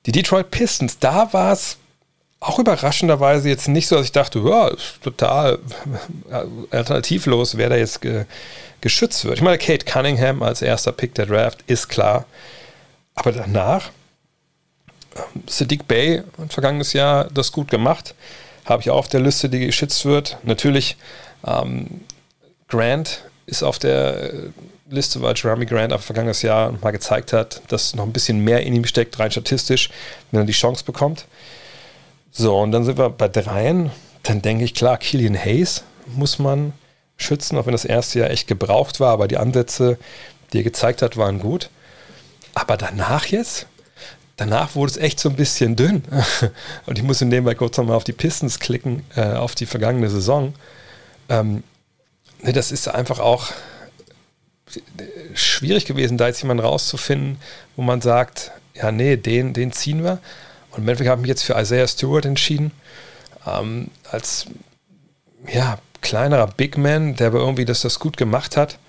Die Detroit Pistons, da war es auch überraschenderweise jetzt nicht so, dass ich dachte, ja, total äh, alternativlos, wer da jetzt ge geschützt wird. Ich meine, Kate Cunningham als erster Pick der Draft ist klar. Aber danach, ähm, Sadiq Bay vergangenes Jahr das gut gemacht. Habe ich auch auf der Liste, die geschützt wird. Natürlich, ähm, Grant ist auf der äh, Liste, weil Jeremy Grant auch vergangenes Jahr mal gezeigt hat, dass noch ein bisschen mehr in ihm steckt, rein statistisch, wenn er die Chance bekommt. So, und dann sind wir bei dreien. Dann denke ich, klar, Killian Hayes muss man schützen, auch wenn das erste Jahr echt gebraucht war, aber die Ansätze, die er gezeigt hat, waren gut. Aber danach jetzt, danach wurde es echt so ein bisschen dünn. Und ich muss in dem Fall kurz nochmal auf die Pistons klicken, äh, auf die vergangene Saison. Ähm, ne, das ist einfach auch schwierig gewesen, da jetzt jemanden rauszufinden, wo man sagt, ja, nee, den, den ziehen wir. Und im Endeffekt habe ich mich jetzt für Isaiah Stewart entschieden. Ähm, als ja, kleinerer Big Man, der aber irgendwie das, das gut gemacht hat.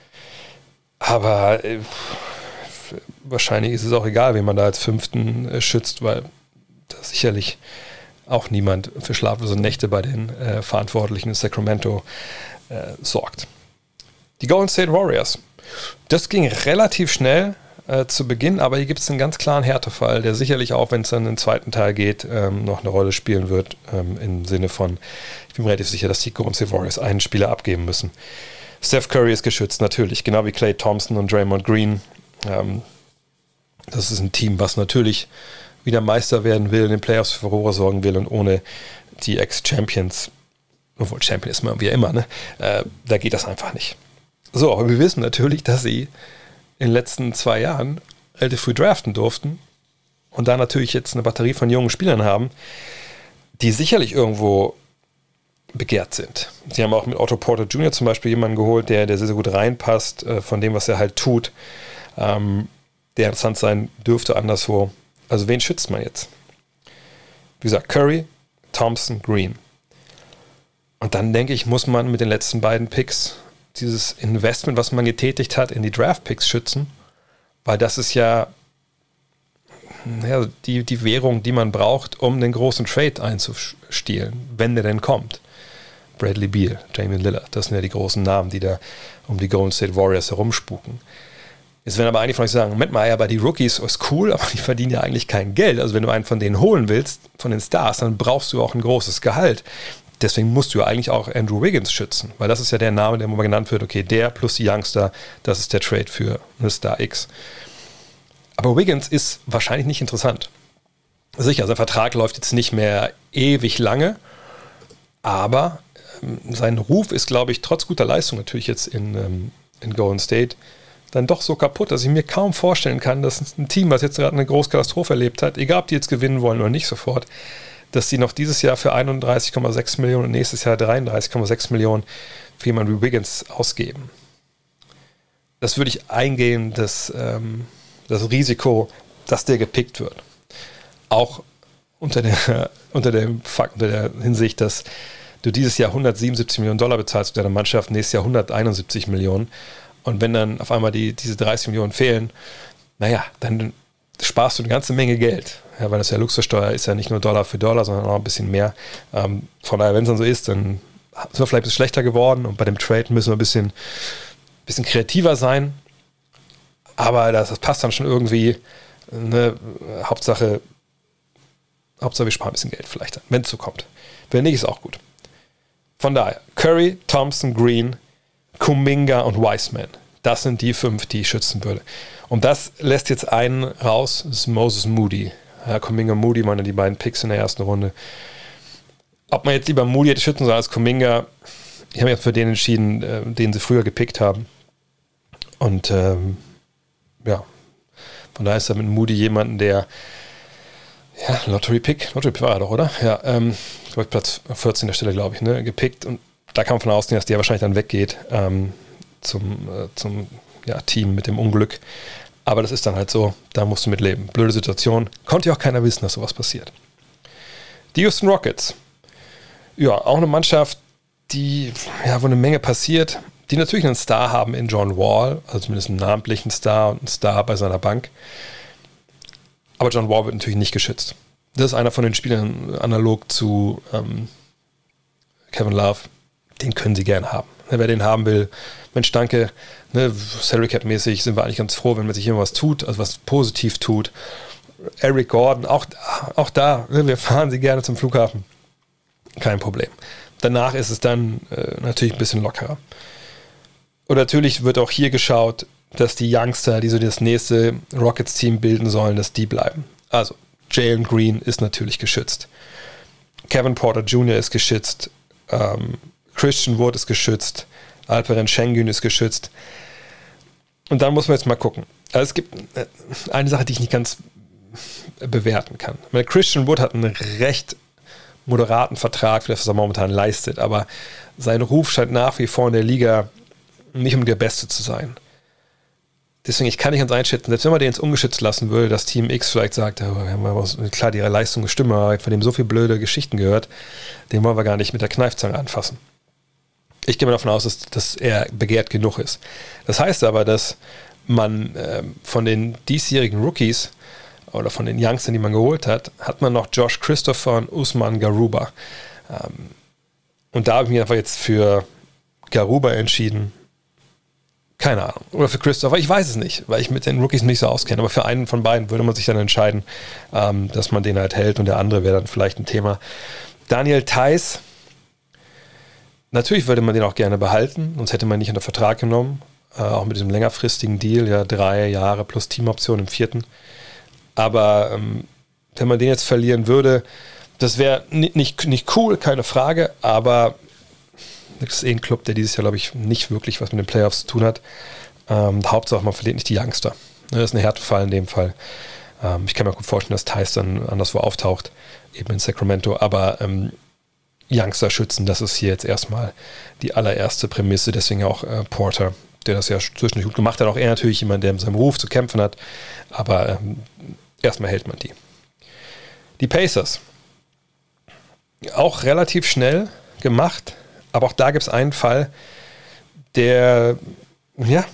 Aber äh, wahrscheinlich ist es auch egal, wen man da als Fünften äh, schützt, weil da sicherlich auch niemand für schlaflose Nächte bei den äh, Verantwortlichen in Sacramento äh, sorgt. Die Golden State Warriors. Das ging relativ schnell äh, zu Beginn, aber hier gibt es einen ganz klaren Härtefall, der sicherlich auch, wenn es dann den zweiten Teil geht, ähm, noch eine Rolle spielen wird, ähm, im Sinne von, ich bin mir relativ sicher, dass Golden State Warriors einen Spieler abgeben müssen. Steph Curry ist geschützt, natürlich, genau wie Clay Thompson und Draymond Green. Ähm, das ist ein Team, was natürlich wieder Meister werden will, in den Playoffs für Furore sorgen will und ohne die Ex-Champions, obwohl Champion ist man wie immer, ne? Äh, da geht das einfach nicht. So, aber wir wissen natürlich, dass sie in den letzten zwei Jahren relativ früh draften durften und da natürlich jetzt eine Batterie von jungen Spielern haben, die sicherlich irgendwo begehrt sind. Sie haben auch mit Otto Porter Jr. zum Beispiel jemanden geholt, der, der sehr, sehr gut reinpasst äh, von dem, was er halt tut, ähm, der interessant sein dürfte anderswo. Also wen schützt man jetzt? Wie gesagt, Curry, Thompson, Green. Und dann denke ich, muss man mit den letzten beiden Picks dieses Investment, was man getätigt hat, in die Draft-Picks schützen, weil das ist ja, ja die, die Währung, die man braucht, um den großen Trade einzustielen, wenn der denn kommt. Bradley Beal, Damian Lillard, das sind ja die großen Namen, die da um die Golden State Warriors herumspuken. Jetzt werden aber einige von euch sagen, Moment mal, aber die Rookies ist cool, aber die verdienen ja eigentlich kein Geld. Also wenn du einen von denen holen willst, von den Stars, dann brauchst du auch ein großes Gehalt. Deswegen musst du ja eigentlich auch Andrew Wiggins schützen, weil das ist ja der Name, der immer genannt wird, okay, der plus die Youngster, das ist der Trade für eine Star X. Aber Wiggins ist wahrscheinlich nicht interessant. Sicher, sein Vertrag läuft jetzt nicht mehr ewig lange, aber ähm, sein Ruf ist, glaube ich, trotz guter Leistung natürlich jetzt in, ähm, in Golden State dann doch so kaputt, dass ich mir kaum vorstellen kann, dass ein Team, was jetzt gerade eine Großkatastrophe erlebt hat, egal ob die jetzt gewinnen wollen oder nicht sofort, dass die noch dieses Jahr für 31,6 Millionen und nächstes Jahr 33,6 Millionen für jemanden wie Wiggins ausgeben. Das würde ich eingehen, das, ähm, das Risiko, dass der gepickt wird. Auch unter der, unter, dem Fakt, unter der Hinsicht, dass du dieses Jahr 177 Millionen Dollar bezahlst für deine Mannschaft, nächstes Jahr 171 Millionen. Und wenn dann auf einmal die, diese 30 Millionen fehlen, naja, dann sparst du eine ganze Menge Geld. Ja, weil das ja Luxussteuer ist ja nicht nur Dollar für Dollar, sondern auch ein bisschen mehr. Ähm, von daher, wenn es dann so ist, dann sind wir vielleicht ein bisschen schlechter geworden und bei dem Trade müssen wir ein bisschen, bisschen kreativer sein. Aber das, das passt dann schon irgendwie. Ne, Hauptsache, Hauptsache, wir sparen ein bisschen Geld vielleicht, wenn es so kommt. Wenn nicht, ist auch gut. Von daher, Curry, Thompson, Green, Kuminga und Wiseman. Das sind die fünf, die ich schützen würde. Und das lässt jetzt einen raus, das ist Moses Moody. Ja, Kuminga Moody waren ja die beiden Picks in der ersten Runde. Ob man jetzt lieber Moody hätte schützen sollen als Kuminga, ich habe mich für den entschieden, äh, den sie früher gepickt haben. Und ähm, ja, von daher ist da mit Moody jemanden, der ja, Lottery-Pick, Lottery-Pick war er doch, oder? Ja, ähm, Platz 14 der Stelle, glaube ich, ne, gepickt und da kann man von ausgehen, dass der wahrscheinlich dann weggeht ähm, zum, äh, zum ja, Team mit dem Unglück. Aber das ist dann halt so, da musst du mit leben. Blöde Situation. Konnte ja auch keiner wissen, dass sowas passiert. Die Houston Rockets. Ja, auch eine Mannschaft, die, ja, wo eine Menge passiert, die natürlich einen Star haben in John Wall, also zumindest einen namentlichen Star und einen Star bei seiner Bank. Aber John Wall wird natürlich nicht geschützt. Das ist einer von den Spielern analog zu ähm, Kevin Love, den können sie gern haben. Wer den haben will, Mensch, danke, ne, Salary Cap mäßig sind wir eigentlich ganz froh, wenn man sich irgendwas tut, also was positiv tut. Eric Gordon, auch, auch da, ne, wir fahren sie gerne zum Flughafen. Kein Problem. Danach ist es dann äh, natürlich ein bisschen lockerer. Und natürlich wird auch hier geschaut, dass die Youngster, die so das nächste Rockets-Team bilden sollen, dass die bleiben. Also, Jalen Green ist natürlich geschützt. Kevin Porter Jr. ist geschützt. Ähm, Christian Wood ist geschützt, Alperen Schengen ist geschützt. Und dann muss man jetzt mal gucken. Also es gibt äh, eine Sache, die ich nicht ganz bewerten kann. Weil Christian Wood hat einen recht moderaten Vertrag für das, was er momentan leistet, aber sein Ruf scheint nach wie vor in der Liga nicht um der Beste zu sein. Deswegen, ich kann nicht ganz einschätzen, selbst wenn man den jetzt ungeschützt lassen würde, dass Team X vielleicht sagt, oh, klar, die Leistung gestimmt, aber von dem so viele blöde Geschichten gehört, den wollen wir gar nicht mit der Kneifzange anfassen. Ich gehe mal davon aus, dass, dass er begehrt genug ist. Das heißt aber, dass man äh, von den diesjährigen Rookies oder von den Youngstern, die man geholt hat, hat man noch Josh Christopher und Usman Garuba. Ähm, und da habe ich mich einfach jetzt für Garuba entschieden. Keine Ahnung. Oder für Christopher, ich weiß es nicht, weil ich mit den Rookies nicht so auskenne. Aber für einen von beiden würde man sich dann entscheiden, ähm, dass man den halt hält und der andere wäre dann vielleicht ein Thema. Daniel Theiss Natürlich würde man den auch gerne behalten, sonst hätte man nicht unter Vertrag genommen. Äh, auch mit diesem längerfristigen Deal, ja, drei Jahre plus Teamoption im vierten. Aber ähm, wenn man den jetzt verlieren würde, das wäre nicht, nicht, cool, keine Frage, aber das ist eh ein Club, der dieses Jahr, glaube ich, nicht wirklich was mit den Playoffs zu tun hat. Ähm, Hauptsache, man verliert nicht die Youngster. Das ist ein Härtefall in dem Fall. Ähm, ich kann mir gut vorstellen, dass Thais dann anderswo auftaucht, eben in Sacramento. Aber ähm, Youngster schützen, das ist hier jetzt erstmal die allererste Prämisse. Deswegen auch äh, Porter, der das ja zwischendurch gut gemacht hat. Auch er natürlich jemand, der mit seinem Ruf zu kämpfen hat. Aber ähm, erstmal hält man die. Die Pacers. Auch relativ schnell gemacht. Aber auch da gibt es einen Fall, der, ja,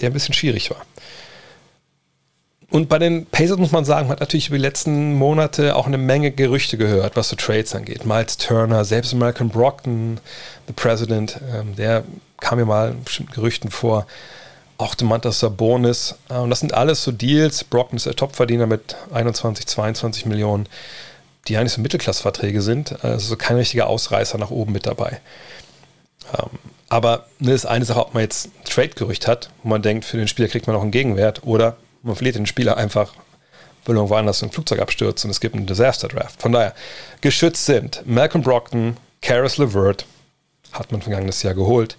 der ein bisschen schwierig war. Und bei den Pacers muss man sagen, man hat natürlich über die letzten Monate auch eine Menge Gerüchte gehört, was so Trades angeht. Miles Turner, selbst Malcolm Brockton, the President, ähm, der kam mir mal in bestimmten Gerüchten vor. Auch Demantas Sabonis. Äh, und das sind alles so Deals. Brockton ist der Topverdiener mit 21, 22 Millionen, die eigentlich so Mittelklassverträge sind. Also kein richtiger Ausreißer nach oben mit dabei. Ähm, aber ne, ist eine Sache, ob man jetzt ein Trade-Gerücht hat, wo man denkt, für den Spieler kriegt man noch einen Gegenwert oder man verliert den Spieler einfach, weil irgendwo anders ein Flugzeug abstürzt und es gibt einen Disaster-Draft. Von daher, geschützt sind Malcolm Brockton, Karis LeVert, hat man vergangenes Jahr geholt,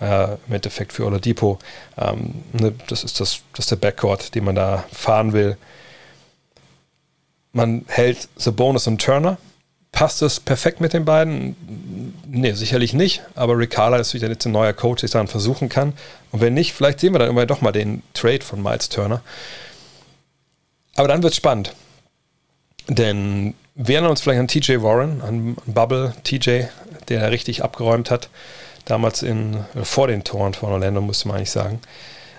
äh, im Endeffekt für Oladipo. Ähm, ne, das, ist das, das ist der Backcourt, den man da fahren will. Man hält Sabonis und Turner. Passt das perfekt mit den beiden? Nee, sicherlich nicht. Aber Rick Carla ist wieder jetzt ein neuer Coach, der es dann versuchen kann. Und wenn nicht, vielleicht sehen wir dann immer doch mal den Trade von Miles Turner. Aber dann wird es spannend. Denn wir erinnern uns vielleicht an TJ Warren, an Bubble TJ, der richtig abgeräumt hat. Damals in, vor den Toren von Orlando, müsste man eigentlich sagen.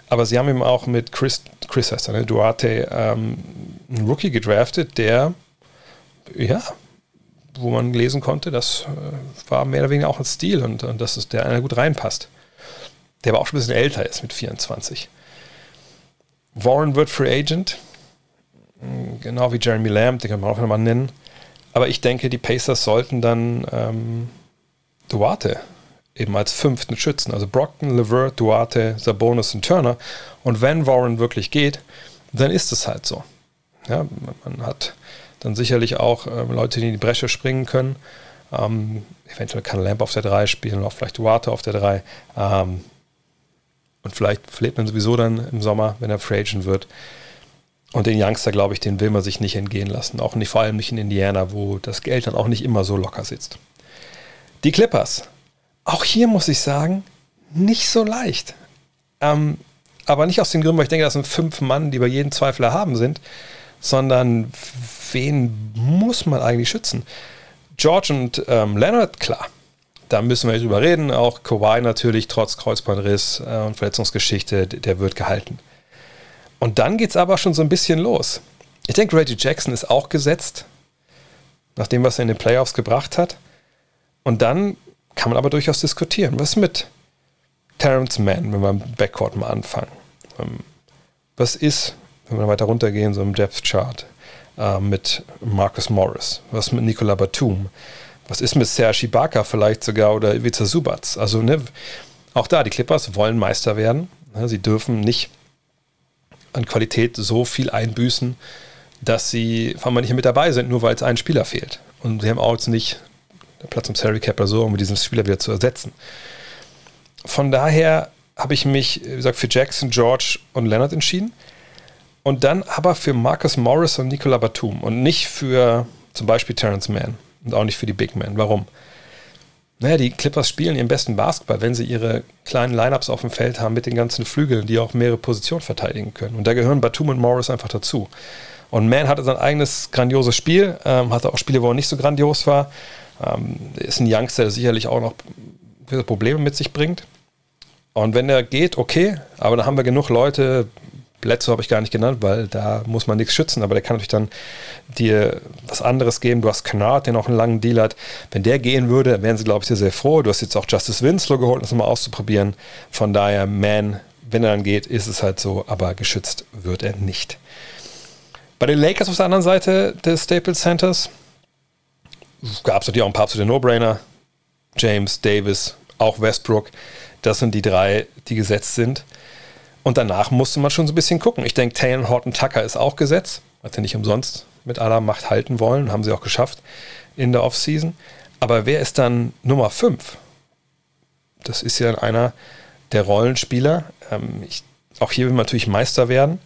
Aber sie haben eben auch mit Chris, Chris heißt er, ne, Duarte, ähm, einen Rookie gedraftet, der, ja, wo man lesen konnte, das äh, war mehr oder weniger auch ein Stil und, und dass es der einer gut reinpasst. Der aber auch schon ein bisschen älter ist mit 24. Warren wird Free Agent, hm, genau wie Jeremy Lamb, den kann man auch nochmal nennen. Aber ich denke, die Pacers sollten dann ähm, Duarte eben als fünften Schützen, also Brockton, Levert, Duarte, Sabonis und Turner. Und wenn Warren wirklich geht, dann ist es halt so. Ja, man hat dann sicherlich auch ähm, Leute, die in die Bresche springen können. Ähm, eventuell kann Lamp auf der 3 spielen, oder vielleicht Duarte auf der 3. Ähm, und vielleicht verliert man sowieso dann im Sommer, wenn er Free Agent wird. Und den Youngster, glaube ich, den will man sich nicht entgehen lassen. Auch nicht, vor allem nicht in Indiana, wo das Geld dann auch nicht immer so locker sitzt. Die Clippers. Auch hier muss ich sagen, nicht so leicht. Ähm, aber nicht aus den Gründen, weil ich denke, das sind fünf Mann, die bei jedem Zweifler haben sind, sondern wen muss man eigentlich schützen? George und ähm, Leonard, klar. Da müssen wir drüber reden. Auch Kawhi natürlich, trotz Kreuzbandriss äh, und Verletzungsgeschichte, der wird gehalten. Und dann geht es aber schon so ein bisschen los. Ich denke, Reggie Jackson ist auch gesetzt, nach dem, was er in den Playoffs gebracht hat. Und dann kann man aber durchaus diskutieren. Was mit Terrence Mann, wenn wir im Backcourt mal anfangen? Ähm, was ist wenn wir weiter runtergehen, so im Depth Chart, äh, mit Marcus Morris, was mit Nikola Batum, was ist mit Serge Ibaka vielleicht sogar oder Ivica Subac? Also ne, auch da, die Clippers wollen Meister werden. Ne, sie dürfen nicht an Qualität so viel einbüßen, dass sie vor allem nicht mit dabei sind, nur weil es ein Spieler fehlt. Und sie haben auch jetzt nicht Platz im Salary Cap oder so, um diesen Spieler wieder zu ersetzen. Von daher habe ich mich, wie gesagt, für Jackson, George und Leonard entschieden. Und dann aber für Marcus Morris und Nicola Batum und nicht für zum Beispiel Terrence Mann und auch nicht für die Big Men. Warum? Naja, die Clippers spielen ihren besten Basketball, wenn sie ihre kleinen Lineups auf dem Feld haben mit den ganzen Flügeln, die auch mehrere Positionen verteidigen können. Und da gehören Batum und Morris einfach dazu. Und Mann hatte sein eigenes grandioses Spiel, ähm, hatte auch Spiele, wo er nicht so grandios war. Ähm, ist ein Youngster, der sicherlich auch noch Probleme mit sich bringt. Und wenn er geht, okay, aber da haben wir genug Leute, Bledsoe habe ich gar nicht genannt, weil da muss man nichts schützen, aber der kann natürlich dann dir was anderes geben. Du hast Kennard, der noch einen langen Deal hat. Wenn der gehen würde, wären sie, glaube ich, sehr, sehr froh. Du hast jetzt auch Justice Winslow geholt, um das mal auszuprobieren. Von daher, man, wenn er dann geht, ist es halt so, aber geschützt wird er nicht. Bei den Lakers auf der anderen Seite des Staples Centers gab es natürlich auch ein paar absolute No-Brainer. James, Davis, auch Westbrook. Das sind die drei, die gesetzt sind. Und danach musste man schon so ein bisschen gucken. Ich denke, Taylor Horton Tucker ist auch gesetzt. Hat er nicht umsonst mit aller Macht halten wollen. Haben sie auch geschafft in der Offseason. Aber wer ist dann Nummer 5? Das ist ja einer der Rollenspieler. Ähm, ich, auch hier will man natürlich Meister werden.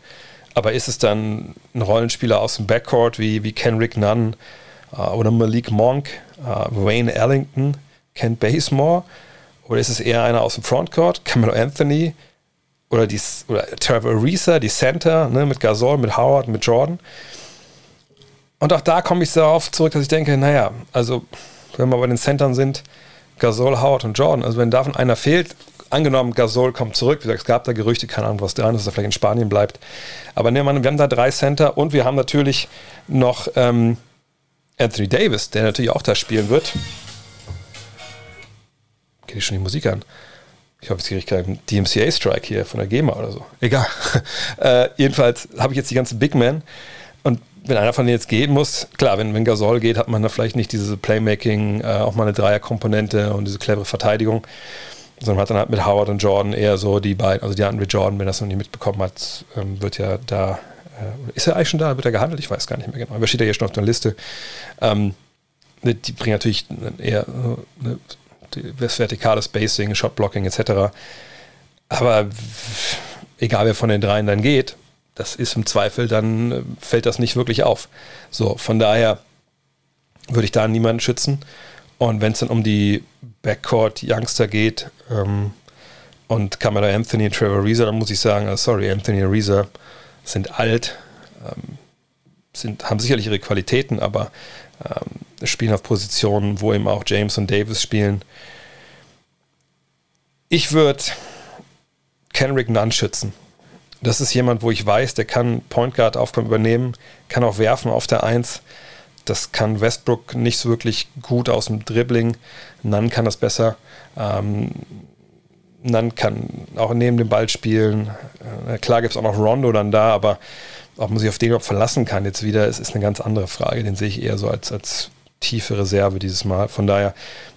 Aber ist es dann ein Rollenspieler aus dem Backcourt wie, wie Kenrick Nunn äh, oder Malik Monk, äh, Wayne Ellington, Kent Basemore? Oder ist es eher einer aus dem Frontcourt, Camelo Anthony oder, die, oder Trevor Ariza, die Center ne, mit Gasol, mit Howard, mit Jordan? Und auch da komme ich darauf zurück, dass ich denke, naja, also wenn wir bei den Centern sind, Gasol, Howard und Jordan, also wenn davon einer fehlt, angenommen, Gasol kommt zurück, wie gesagt, es gab da Gerüchte, keine Ahnung, was dran ist, dass er vielleicht in Spanien bleibt. Aber nehmen wir wir haben da drei Center und wir haben natürlich noch ähm, Anthony Davis, der natürlich auch da spielen wird. Geht schon die Musik an? Ich hoffe, jetzt kriege ich keinen DMCA-Strike hier von der GEMA oder so. Egal. äh, jedenfalls habe ich jetzt die ganzen Big Men. Und wenn einer von denen jetzt gehen muss, klar, wenn, wenn Gasol geht, hat man da vielleicht nicht diese Playmaking, äh, auch mal eine Dreierkomponente und diese clevere Verteidigung, sondern hat dann halt mit Howard und Jordan eher so die beiden, also die Andre Jordan, wenn das noch nicht mitbekommen hat, ähm, wird ja da, äh, ist er eigentlich schon da, wird er gehandelt? Ich weiß gar nicht mehr genau, aber steht ja hier schon auf der Liste. Ähm, die bringen natürlich eher eine, das vertikale Spacing, Shotblocking etc. Aber egal wer von den dreien dann geht, das ist im Zweifel, dann äh, fällt das nicht wirklich auf. So, von daher würde ich da niemanden schützen. Und wenn es dann um die Backcourt-Youngster geht ähm, und Kamala Anthony und Trevor Reeser, dann muss ich sagen, uh, sorry, Anthony und Reeser sind alt, ähm, sind, haben sicherlich ihre Qualitäten, aber ähm, spielen auf Positionen, wo eben auch James und Davis spielen. Ich würde Kenrick Nunn schützen das ist jemand, wo ich weiß, der kann Point Guard Aufgaben übernehmen, kann auch werfen auf der Eins. Das kann Westbrook nicht so wirklich gut aus dem Dribbling. Nunn kann das besser. Ähm, Nunn kann auch neben dem Ball spielen. Äh, klar gibt es auch noch Rondo dann da, aber ob man sich auf den überhaupt verlassen kann jetzt wieder, ist, ist eine ganz andere Frage. Den sehe ich eher so als, als tiefe Reserve dieses Mal. Von daher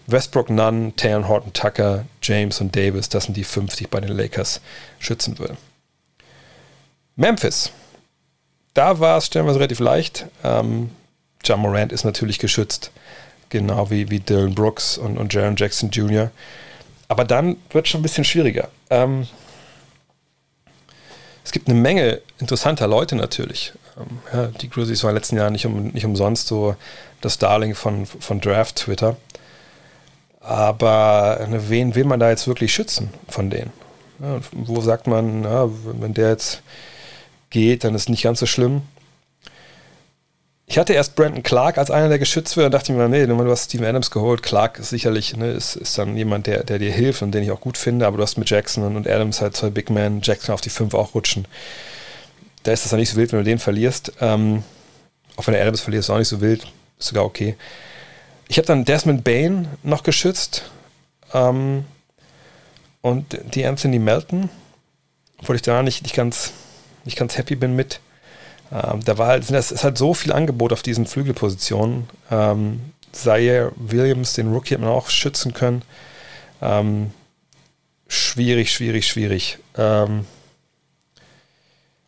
Westbrook, Nunn, Taron Horton, Tucker, James und Davis, das sind die fünf, die ich bei den Lakers schützen würde. Memphis. Da war es stellenweise relativ leicht. Ähm, John Morant ist natürlich geschützt, genau wie, wie Dylan Brooks und, und Jaron Jackson Jr. Aber dann wird es schon ein bisschen schwieriger. Ähm, es gibt eine Menge interessanter Leute natürlich. Ähm, ja, die Grizzlies waren in den letzten Jahren nicht, um, nicht umsonst so das Darling von, von Draft Twitter. Aber ne, wen will man da jetzt wirklich schützen von denen? Ja, wo sagt man, ja, wenn der jetzt geht, dann ist nicht ganz so schlimm. Ich hatte erst Brandon Clark als einer, der geschützt wird, und dachte mir, nee, du hast Steven Adams geholt. Clark ist sicherlich, ne, ist, ist dann jemand, der, der dir hilft und den ich auch gut finde, aber du hast mit Jackson und Adams halt zwei Big Men, Jackson auf die fünf auch rutschen. Da ist das dann nicht so wild, wenn du den verlierst. Ähm, auch wenn der Adams verlierst, ist auch nicht so wild, ist sogar okay. Ich habe dann Desmond Bain noch geschützt ähm, und die Anthony Melton, obwohl ich da nicht, nicht ganz nicht ganz happy bin mit. Ähm, da war halt, es ist halt so viel Angebot auf diesen Flügelpositionen. Ähm, Zaire Williams, den Rookie, hat man auch schützen können. Ähm, schwierig, schwierig, schwierig. Ähm,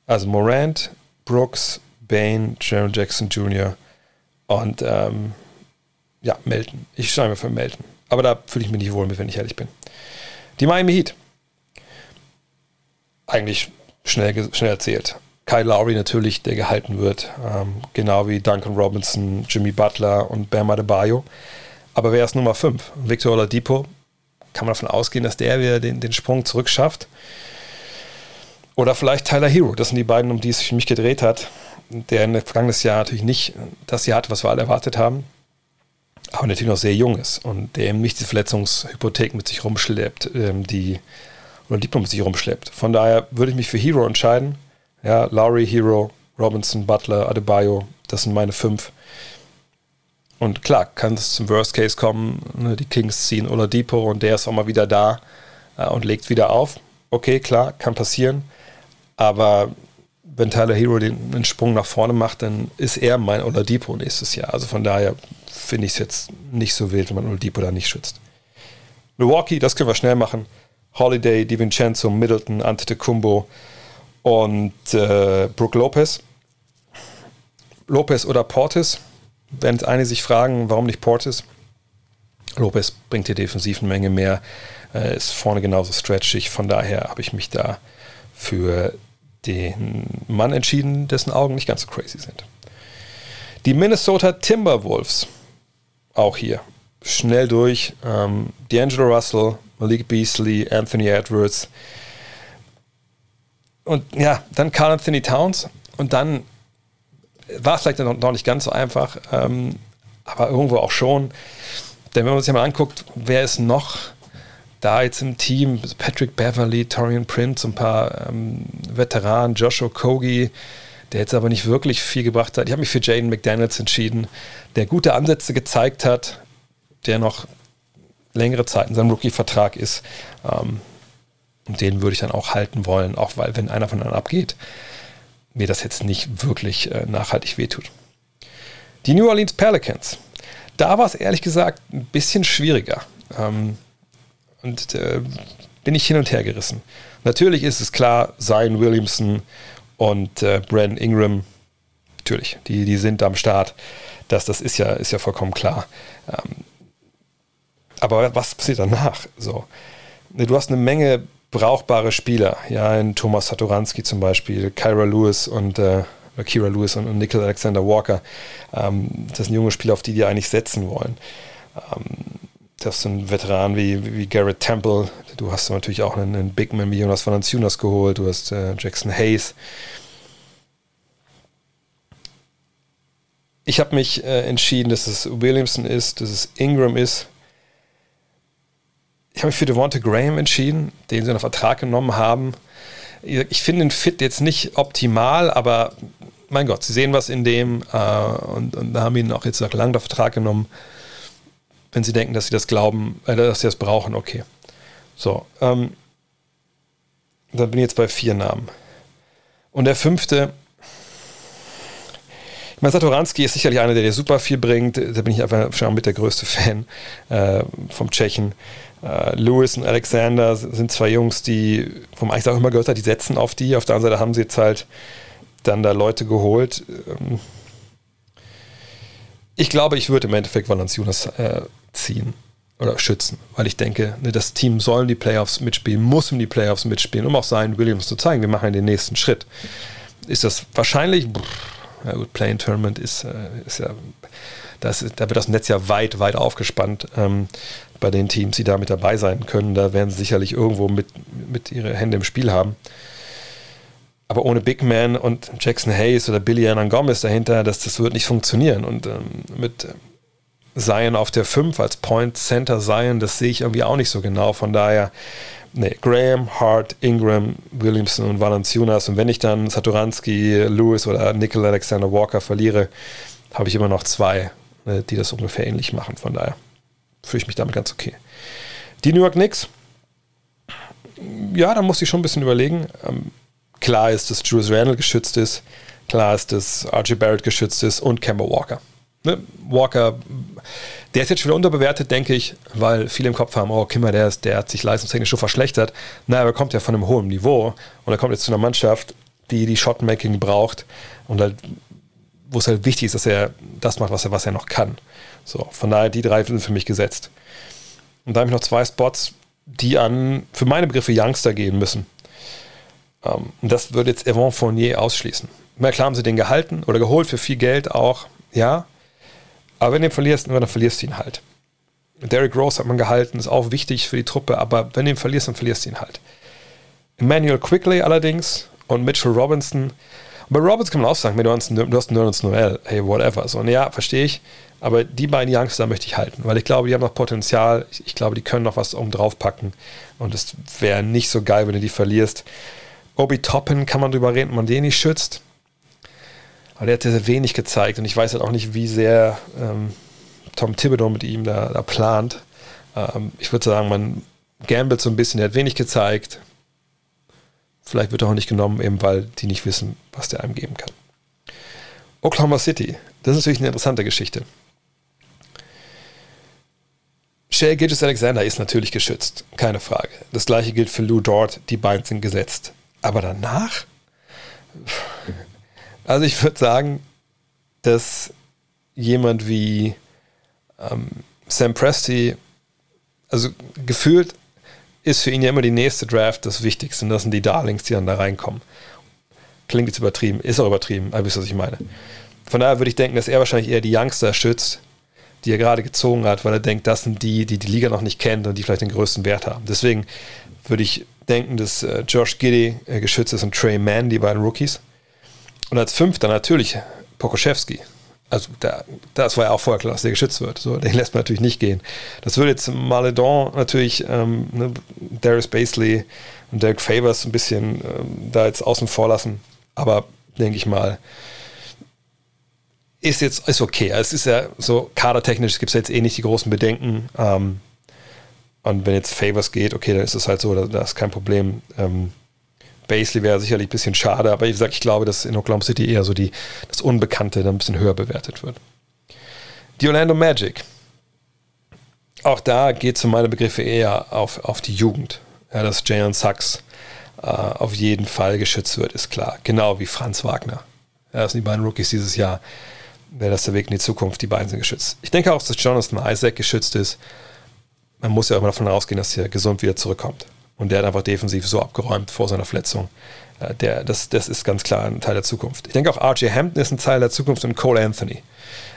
also Morant, Brooks, Bain, Jaron Jackson Jr. und ähm, ja, Melton. Ich schreibe mir für Melton. Aber da fühle ich mich nicht wohl mit, wenn ich ehrlich bin. Die Miami Heat. Eigentlich schnell, schnell erzählt. Kyle Lowry natürlich, der gehalten wird, ähm, genau wie Duncan Robinson, Jimmy Butler und Bam Adebayo. Aber wer ist Nummer 5? Victor Oladipo, kann man davon ausgehen, dass der wieder den, den Sprung zurück schafft. Oder vielleicht Tyler Hero, das sind die beiden, um die es sich mich gedreht hat, der in vergangenes Jahr natürlich nicht das Jahr hatte, was wir alle erwartet haben, aber natürlich noch sehr jung ist und der eben nicht die Verletzungshypothek mit sich rumschleppt, ähm, die oder Diplom mit sich rumschleppt. Von daher würde ich mich für Hero entscheiden. Ja, Lowry, Hero, Robinson, Butler, Adebayo, das sind meine fünf. Und klar, kann es zum Worst Case kommen, ne, die Kings ziehen oder Depot und der ist auch mal wieder da äh, und legt wieder auf. Okay, klar, kann passieren. Aber wenn Tyler Hero den, den Sprung nach vorne macht, dann ist er mein Oladipo nächstes Jahr. Also von daher finde ich es jetzt nicht so wild, wenn man Oladipo da nicht schützt. Milwaukee, das können wir schnell machen. Holiday, DiVincenzo, Middleton, Antetokounmpo und äh, Brooke Lopez. Lopez oder Portis, wenn einige sich fragen, warum nicht Portis. Lopez bringt hier defensiv eine Menge mehr, äh, ist vorne genauso stretchig, von daher habe ich mich da für den Mann entschieden, dessen Augen nicht ganz so crazy sind. Die Minnesota Timberwolves, auch hier, schnell durch. Ähm, D'Angelo Russell, Malik Beasley, Anthony Edwards. Und ja, dann Carl Anthony Towns. Und dann war es vielleicht noch, noch nicht ganz so einfach, ähm, aber irgendwo auch schon. Denn wenn man sich mal anguckt, wer ist noch da jetzt im Team? Patrick Beverly, Torian Prince, ein paar ähm, Veteranen, Joshua Kogi, der jetzt aber nicht wirklich viel gebracht hat. Ich habe mich für Jaden McDaniels entschieden, der gute Ansätze gezeigt hat, der noch längere Zeit in seinem Rookie-Vertrag ist. Ähm, und den würde ich dann auch halten wollen, auch weil, wenn einer von denen abgeht, mir das jetzt nicht wirklich äh, nachhaltig wehtut. Die New Orleans Pelicans. Da war es ehrlich gesagt ein bisschen schwieriger. Ähm, und äh, bin ich hin und her gerissen. Natürlich ist es klar, Zion Williamson und äh, Brandon Ingram, natürlich, die, die sind am Start. Das, das ist ja, ist ja vollkommen klar. Ähm, aber was passiert danach? So, du hast eine Menge brauchbare Spieler, ja, in Thomas Satoranski zum Beispiel, Kyra Lewis und äh, Kira Lewis und, und Nickel Alexander Walker. Ähm, das sind junge Spieler, auf die die eigentlich setzen wollen. Ähm, das sind Veteranen wie, wie Garrett Temple. Du hast natürlich auch einen, einen Big Man wie Jonas Valanciunas geholt. Du hast äh, Jackson Hayes. Ich habe mich äh, entschieden, dass es Williamson ist, dass es Ingram ist ich habe mich für Devonta Graham entschieden, den sie unter Vertrag genommen haben. Ich finde den Fit jetzt nicht optimal, aber mein Gott, sie sehen was in dem äh, und, und haben ihn auch jetzt nach langem Vertrag genommen. Wenn sie denken, dass sie das glauben, äh, dass sie das brauchen, okay. So, ähm, dann bin ich jetzt bei vier Namen. Und der fünfte, ich meine, Satoranski ist sicherlich einer, der dir super viel bringt. Da bin ich einfach schon mit der größte Fan äh, vom Tschechen. Äh, Lewis und Alexander sind zwei Jungs, die, wo man eigentlich auch immer gehört hat, die setzen auf die. Auf der anderen Seite haben sie jetzt halt dann da Leute geholt. Ähm, ich glaube, ich würde im Endeffekt Valanciunas äh, ziehen oder schützen, weil ich denke, ne, das Team soll in die Playoffs mitspielen, muss in die Playoffs mitspielen, um auch seinen Williams zu zeigen, wir machen den nächsten Schritt. Ist das wahrscheinlich? Ja gut, Playing Tournament ist, äh, ist ja, das, da wird das Netz ja weit, weit aufgespannt. Ähm, bei den Teams, die da mit dabei sein können. Da werden sie sicherlich irgendwo mit, mit ihre Hände im Spiel haben. Aber ohne Big Man und Jackson Hayes oder Billy Annan Gomez dahinter, das, das wird nicht funktionieren. Und ähm, mit Zion auf der 5 als Point Center Zion, das sehe ich irgendwie auch nicht so genau. Von daher, nee, Graham, Hart, Ingram, Williamson und Valanciunas. Und wenn ich dann Satoranski, Lewis oder Nickel Alexander Walker verliere, habe ich immer noch zwei, ne, die das ungefähr ähnlich machen. Von daher fühle ich mich damit ganz okay. Die New York Knicks, ja, da muss ich schon ein bisschen überlegen. Ähm, klar ist, dass Julius Randle geschützt ist. Klar ist, dass RJ Barrett geschützt ist und Kemba Walker. Ne? Walker, der ist jetzt schon wieder unterbewertet, denke ich, weil viele im Kopf haben, oh, Kimmer, der, ist, der hat sich leistungstechnisch schon verschlechtert. Naja, aber er kommt ja von einem hohen Niveau und er kommt jetzt zu einer Mannschaft, die die Shotmaking braucht und halt, wo es halt wichtig ist, dass er das macht, was er, was er noch kann. So, von daher, die drei sind für mich gesetzt. Und da habe ich noch zwei Spots, die an, für meine Begriffe, Youngster gehen müssen. Um, ähm, und das würde jetzt Evan Fournier ausschließen. Na klar haben sie den gehalten oder geholt für viel Geld auch, ja. Aber wenn du ihn verlierst, dann verlierst du ihn halt. Derrick Rose hat man gehalten, ist auch wichtig für die Truppe, aber wenn du ihn verlierst, dann verlierst du ihn halt. Emmanuel Quickly allerdings und Mitchell Robinson. Bei Robinson kann man auch sagen, du hast einen Nerds Noel, hey, whatever. So, und ja, verstehe ich. Aber die beiden Youngster möchte ich halten, weil ich glaube, die haben noch Potenzial. Ich, ich glaube, die können noch was oben drauf packen. Und es wäre nicht so geil, wenn du die verlierst. Obi Toppin kann man drüber reden, ob man den nicht schützt. Aber der hat sehr wenig gezeigt und ich weiß halt auch nicht, wie sehr ähm, Tom Thibodeau mit ihm da, da plant. Ähm, ich würde sagen, man gambelt so ein bisschen, der hat wenig gezeigt. Vielleicht wird er auch nicht genommen, eben weil die nicht wissen, was der einem geben kann. Oklahoma City, das ist natürlich eine interessante Geschichte. Shea Gilgis Alexander ist natürlich geschützt, keine Frage. Das gleiche gilt für Lou Dort, die beiden sind gesetzt. Aber danach? Also ich würde sagen, dass jemand wie ähm, Sam Presti, also gefühlt ist für ihn ja immer die nächste Draft das Wichtigste und das sind die Darlings, die dann da reinkommen. Klingt jetzt übertrieben, ist auch übertrieben, aber wisst ihr, was ich meine. Von daher würde ich denken, dass er wahrscheinlich eher die Youngster schützt, die er gerade gezogen hat, weil er denkt, das sind die, die die Liga noch nicht kennt und die vielleicht den größten Wert haben. Deswegen würde ich denken, dass äh, Josh Giddy äh, geschützt ist und Trey Mann, die beiden Rookies. Und als Fünfter natürlich Pokoschewski. Also da, das war ja auch vorher klar, dass der geschützt wird. So, den lässt man natürlich nicht gehen. Das würde jetzt Maledon natürlich, ähm, ne, Darius Basley und Derek Favors ein bisschen ähm, da jetzt außen vor lassen. Aber denke ich mal, ist jetzt ist okay. Es ist ja so kadertechnisch gibt es jetzt eh nicht die großen Bedenken. Ähm, und wenn jetzt Favors geht, okay, dann ist es halt so, da, da ist kein Problem. Ähm, Basley wäre sicherlich ein bisschen schade, aber wie gesagt, ich glaube, dass in Oklahoma City eher so die, das Unbekannte dann ein bisschen höher bewertet wird. Die Orlando Magic. Auch da geht es um meine Begriffe eher auf, auf die Jugend. Ja, dass Jalen Sachs äh, auf jeden Fall geschützt wird, ist klar. Genau wie Franz Wagner. Ja, das sind die beiden Rookies dieses Jahr. Wäre das der Weg in die Zukunft, die beiden sind geschützt. Ich denke auch, dass Jonathan Isaac geschützt ist. Man muss ja immer davon ausgehen, dass er gesund wieder zurückkommt. Und der hat einfach defensiv so abgeräumt vor seiner Verletzung. Äh, der, das, das ist ganz klar ein Teil der Zukunft. Ich denke auch RJ Hampton ist ein Teil der Zukunft und Cole Anthony.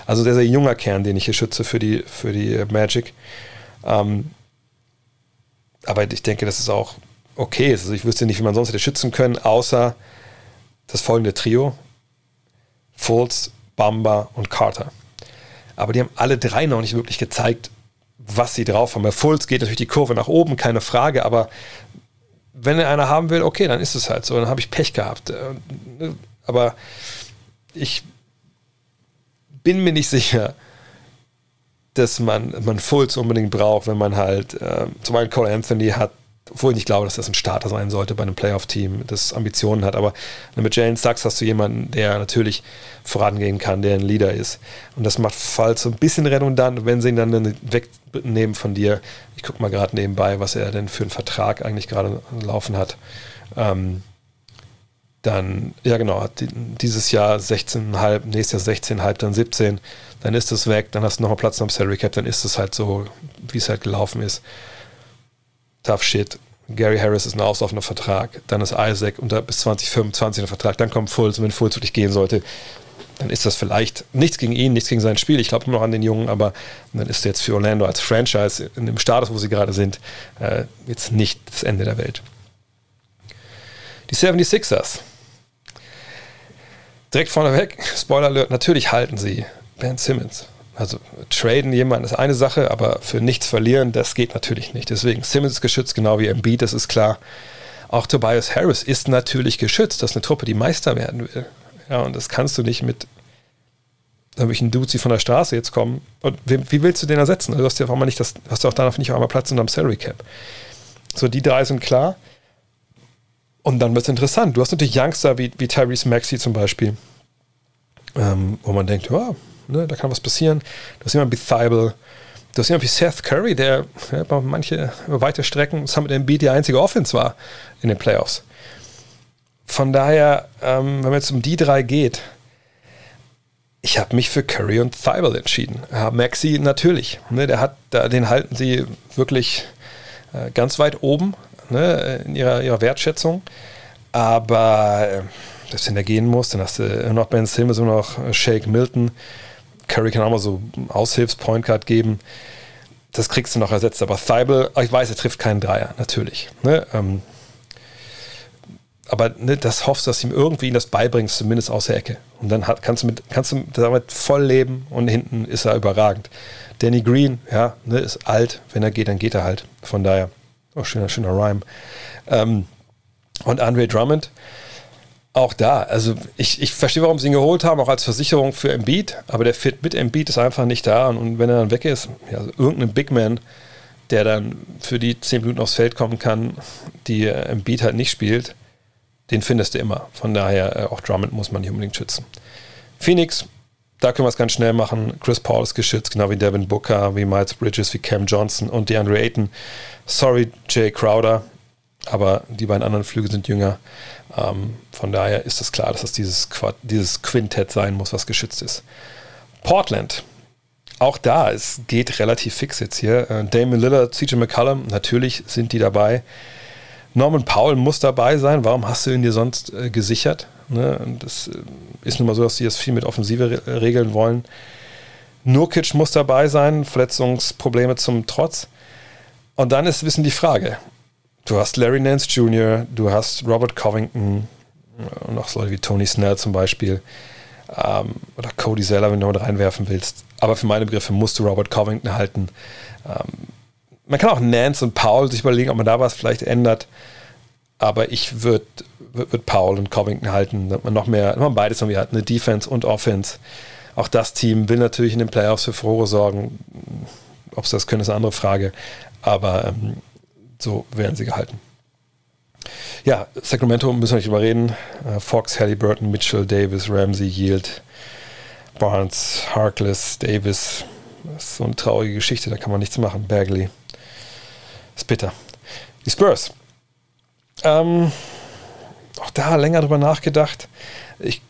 Also sehr, sehr junger Kern, den ich hier schütze für die, für die Magic. Ähm, aber ich denke, das ist auch okay. Also ich wüsste nicht, wie man sonst hätte schützen können, außer das folgende Trio. Fultz, Bamba und Carter. Aber die haben alle drei noch nicht wirklich gezeigt, was sie drauf haben. Bei Fultz geht natürlich die Kurve nach oben, keine Frage, aber wenn er einer haben will, okay, dann ist es halt so. Dann habe ich Pech gehabt. Äh, aber ich bin mir nicht sicher, dass man, man Fultz unbedingt braucht, wenn man halt, äh, zum Beispiel Cole Anthony hat obwohl ich nicht glaube, dass das ein Starter sein sollte bei einem Playoff-Team, das Ambitionen hat. Aber mit Jalen Sachs hast du jemanden, der natürlich vorangehen kann, der ein Leader ist. Und das macht Fall so ein bisschen redundant, wenn sie ihn dann wegnehmen von dir. Ich gucke mal gerade nebenbei, was er denn für einen Vertrag eigentlich gerade laufen hat. Ähm, dann, ja genau, dieses Jahr 16,5, nächstes Jahr 16,5, dann 17, dann ist es weg, dann hast du nochmal Platz am Salary Cap, dann ist es halt so, wie es halt gelaufen ist tough shit. Gary Harris ist ein auslaufender Vertrag, dann ist Isaac unter bis 2025 ein Vertrag, dann kommt Fultz und wenn Fultz wirklich gehen sollte, dann ist das vielleicht nichts gegen ihn, nichts gegen sein Spiel. Ich glaube immer noch an den Jungen, aber dann ist jetzt für Orlando als Franchise in dem Status, wo sie gerade sind, äh, jetzt nicht das Ende der Welt. Die 76ers. Direkt vorneweg, Spoiler Alert, natürlich halten sie Ben Simmons. Also traden jemanden ist eine Sache, aber für nichts verlieren, das geht natürlich nicht. Deswegen Simmons geschützt, genau wie Embiid, das ist klar. Auch Tobias Harris ist natürlich geschützt. Das ist eine Truppe, die Meister werden will. Ja, und das kannst du nicht mit irgendwelchen Dudes, die von der Straße jetzt kommen. Und wie, wie willst du den ersetzen? Also du hast ja auch mal nicht das, hast du auch danach nicht auch einmal Platz unterm Salary Cap. So, die drei sind klar. Und dann wird es interessant. Du hast natürlich Youngster wie, wie Tyrese Maxey zum Beispiel, ähm, wo man denkt, ja, ne, da kann was passieren. Du hast jemanden wie Thibel, du hast jemanden wie Seth Curry, der ja, manche weite Strecken Summit Embiid die einzige Offense war in den Playoffs. Von daher, ähm, wenn es jetzt um die drei geht, ich habe mich für Curry und Thibel entschieden. Ja, Maxi natürlich, ne, der hat, den halten sie wirklich äh, ganz weit oben ne, in ihrer, ihrer Wertschätzung. Aber äh, wenn der gehen muss, dann hast du noch Ben Simmons und noch Shake Milton. Curry kann auch mal so Aushilfs-Point geben. Das kriegst du noch ersetzt. Aber Thibel, ich weiß, er trifft keinen Dreier, natürlich. Ne? Ähm, aber ne, das hoffst, dass du ihm irgendwie das beibringst, zumindest aus der Ecke. Und dann hat, kannst, du mit, kannst du damit voll leben und hinten ist er überragend. Danny Green, ja, ne, ist alt. Wenn er geht, dann geht er halt. Von daher, oh, schöner, schöner Rhyme. Ähm, und Andre Drummond, auch da, also ich, ich verstehe, warum sie ihn geholt haben, auch als Versicherung für Embiid, aber der Fit mit Embiid ist einfach nicht da und wenn er dann weg ist, ja, also irgendein Big Man, der dann für die 10 Minuten aufs Feld kommen kann, die Embiid halt nicht spielt, den findest du immer. Von daher, äh, auch Drummond muss man nicht unbedingt schützen. Phoenix, da können wir es ganz schnell machen. Chris Paul ist geschützt, genau wie Devin Booker, wie Miles Bridges, wie Cam Johnson und DeAndre Ayton. Sorry, Jay Crowder, aber die beiden anderen Flüge sind jünger. Ähm, von daher ist es klar, dass es dieses, dieses Quintett sein muss, was geschützt ist. Portland. Auch da, es geht relativ fix jetzt hier. Äh, Damon Lillard, CJ McCullum, natürlich sind die dabei. Norman Powell muss dabei sein. Warum hast du ihn dir sonst äh, gesichert? Ne? Das äh, ist nun mal so, dass sie jetzt viel mit Offensive regeln wollen. Nurkic muss dabei sein, Verletzungsprobleme zum Trotz. Und dann ist bisschen die Frage. Du hast Larry Nance Jr., du hast Robert Covington und auch Leute wie Tony Snell zum Beispiel ähm, oder Cody Zeller, wenn du mit reinwerfen willst. Aber für meine Begriffe musst du Robert Covington halten. Ähm, man kann auch Nance und Paul sich überlegen, ob man da was vielleicht ändert. Aber ich würde würd Paul und Covington halten, damit man noch mehr, man beides irgendwie hat, eine Defense und Offense. Auch das Team will natürlich in den Playoffs für Furore sorgen. Ob sie das können, ist eine andere Frage. Aber ähm, so werden sie gehalten. Ja, Sacramento müssen wir nicht überreden. Äh, Fox, Halliburton, Mitchell, Davis, Ramsey, Yield, Barnes, Harkless, Davis. Das ist so eine traurige Geschichte, da kann man nichts machen. Bagley. Ist bitter. Die Spurs. Ähm, auch da länger drüber nachgedacht. Ich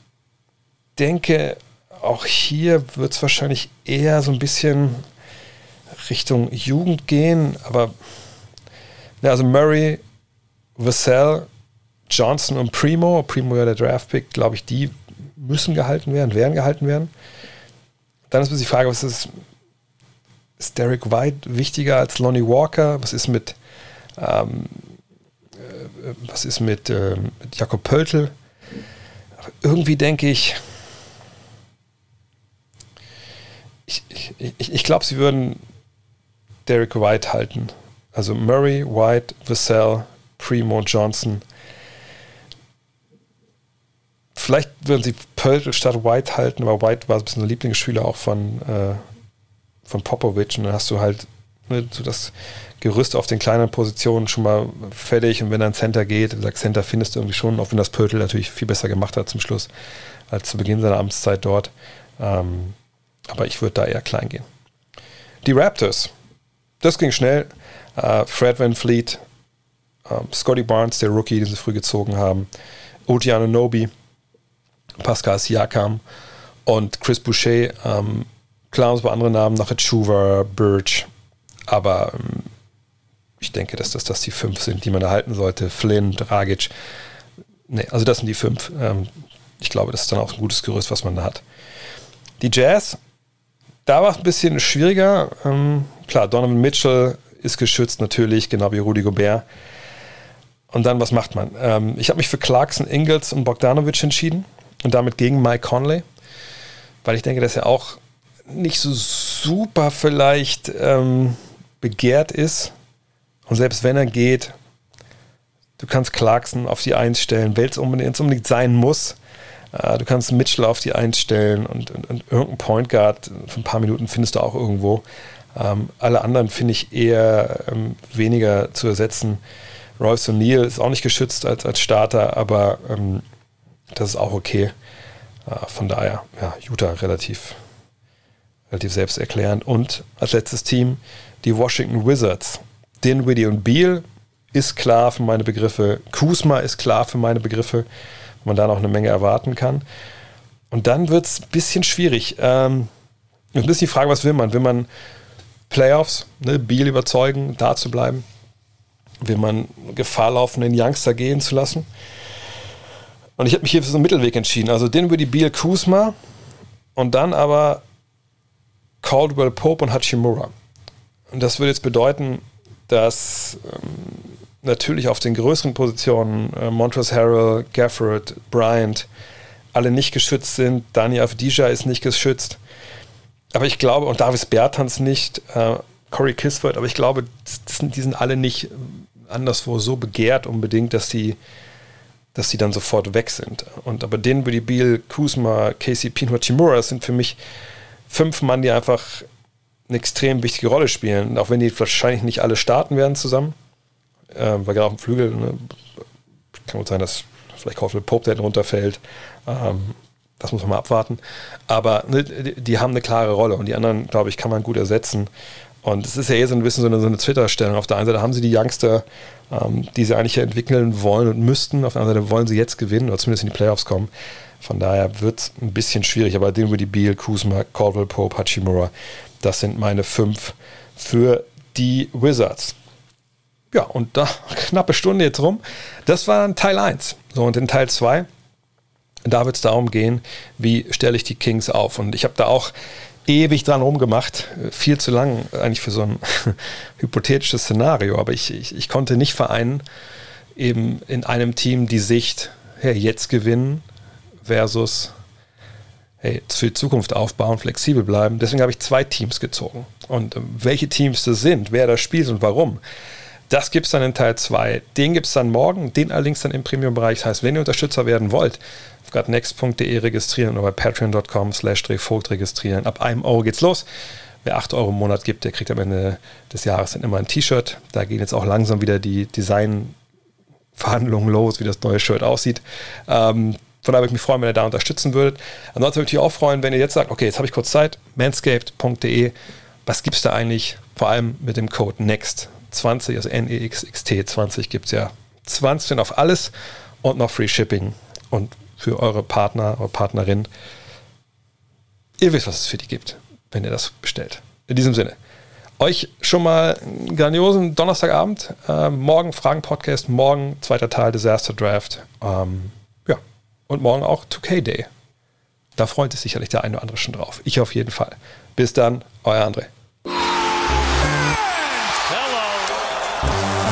denke, auch hier wird es wahrscheinlich eher so ein bisschen Richtung Jugend gehen, aber ja, also Murray, Vassell, Johnson und Primo, Primo ja der Draftpick, glaube ich, die müssen gehalten werden, werden gehalten werden. Dann ist die Frage, was ist, ist Derek White wichtiger als Lonnie Walker? Was ist mit, ähm, äh, was ist mit, äh, mit Jakob Pöltl? irgendwie denke ich, ich, ich, ich glaube, sie würden Derek White halten. Also Murray, White, Vassell, Primo, Johnson. Vielleicht würden sie Pöltl statt White halten, aber White war ein bisschen der Lieblingsschüler auch von, äh, von Popovic. Und dann hast du halt ne, so das Gerüst auf den kleinen Positionen schon mal fertig. Und wenn dann Center geht, sagt Center findest du irgendwie schon, auch wenn das Pöltl natürlich viel besser gemacht hat zum Schluss als zu Beginn seiner Amtszeit dort. Ähm, aber ich würde da eher klein gehen. Die Raptors. Das ging schnell. Uh, Fred Van Fleet, um, ähm, Scotty Barnes, der Rookie, den sie früh gezogen haben, Otiano Nobi, Pascal Siakam und Chris Boucher. Um, ähm, klar, uns bei anderen Namen noch Chuva, Birch, aber um, ähm, ich denke, dass das, dass die fünf sind, die man erhalten sollte. Flynn, Dragic. Nee, also das sind die fünf. ich glaube, das ist dann auch ein gutes Gerüst, was man da hat. Die Jazz, da war es ein bisschen schwieriger. klar, Donovan Mitchell ist geschützt natürlich, genau wie Rudi Gobert. Und dann, was macht man? Ähm, ich habe mich für Clarkson, Ingles und Bogdanovic entschieden und damit gegen Mike Conley, weil ich denke, dass er auch nicht so super vielleicht ähm, begehrt ist. Und selbst wenn er geht, du kannst Clarkson auf die Eins stellen, weil es unbedingt, unbedingt sein muss. Äh, du kannst Mitchell auf die Eins stellen und, und, und irgendein Point Guard für ein paar Minuten findest du auch irgendwo. Ähm, alle anderen finde ich eher ähm, weniger zu ersetzen. Royce O'Neill ist auch nicht geschützt als, als Starter, aber ähm, das ist auch okay. Äh, von daher, ja, Utah relativ, relativ selbsterklärend. Und als letztes Team die Washington Wizards. Dinwiddie und Beal ist klar für meine Begriffe. Kuzma ist klar für meine Begriffe, man da noch eine Menge erwarten kann. Und dann wird es ein bisschen schwierig. Ähm, ein bisschen die Frage, was will man? Will man Playoffs, ne, Beal überzeugen, da zu bleiben? Will man Gefahr laufen, den Youngster gehen zu lassen? Und ich habe mich hier für so einen Mittelweg entschieden. Also den über die Beal Kuzma und dann aber Caldwell Pope und Hachimura. Und das würde jetzt bedeuten, dass ähm, natürlich auf den größeren Positionen äh, Montrezl Harrell, Gafford, Bryant alle nicht geschützt sind. Dani Avdija ist nicht geschützt. Aber ich glaube, und Davis Bertans nicht, äh, Corey Kisford, aber ich glaube, sind, die sind alle nicht anderswo so begehrt unbedingt, dass die, dass dann sofort weg sind. Und aber den Billy Beal, Kuzma, KCP und Hachimura sind für mich fünf Mann, die einfach eine extrem wichtige Rolle spielen. auch wenn die wahrscheinlich nicht alle starten werden zusammen, äh, weil gerade auf dem Flügel ne, kann gut sein, dass vielleicht Caldwell Pope der runterfällt. Ähm, das muss man mal abwarten. Aber ne, die, haben eine klare Rolle und die anderen, glaube ich, kann man gut ersetzen. Und es ist ja eher so ein bisschen so eine, so eine Twitter-Stellung. Auf der einen Seite haben sie die Youngster, ähm, die sie eigentlich entwickeln wollen und müssten. Auf der anderen Seite wollen sie jetzt gewinnen oder zumindest in die Playoffs kommen. Von daher wird es ein bisschen schwierig. Aber den die Beal, Kuzma, Caldwell Pope, Hachimura, das sind meine fünf für die Wizards. Ja, und da knappe Stunde jetzt rum. Das war Teil 1. So, und in Teil 2 Da wird es darum gehen, wie stelle ich die Kings auf. Und ich habe da auch ewig dran rumgemacht, viel zu lang eigentlich für so ein hypothetisches Szenario, aber ich, ich, ich konnte nicht vereinen, eben in einem Team die Sicht, hey, jetzt gewinnen versus hey, für die Zukunft aufbauen, flexibel bleiben. Deswegen habe ich zwei Teams gezogen. Und ähm, welche Teams das sind, wer das spielt und warum, das gibt es dann in Teil 2. Den gibt es dann morgen, den allerdings dann im Premium-Bereich. Das heißt, wenn ihr Unterstützer werden wollt, auf gutnext.de registrieren oder bei patreon.com slash drehvogt registrieren. Ab einem Euro geht's los. Wer 8 Euro im Monat gibt, der kriegt am Ende des Jahres dann immer ein T-Shirt. Da gehen jetzt auch langsam wieder die Designverhandlungen los, wie das neue Shirt aussieht. Ähm, von daher würde ich mich freuen, wenn ihr da unterstützen würdet. Ansonsten würde ich mich auch freuen, wenn ihr jetzt sagt, okay, jetzt habe ich kurz Zeit, manscaped.de, was gibt es da eigentlich? Vor allem mit dem Code NEXT20, also N-E-X-X-T 20 gibt es ja 20 auf alles und noch Free Shipping. Und für eure Partner oder Partnerin. Ihr wisst, was es für die gibt, wenn ihr das bestellt. In diesem Sinne, euch schon mal einen grandiosen Donnerstagabend. Ähm, morgen Fragen-Podcast, morgen zweiter Teil Disaster Draft. Ähm, ja, und morgen auch 2K Day. Da freut sich sicherlich der eine oder andere schon drauf. Ich auf jeden Fall. Bis dann, euer André.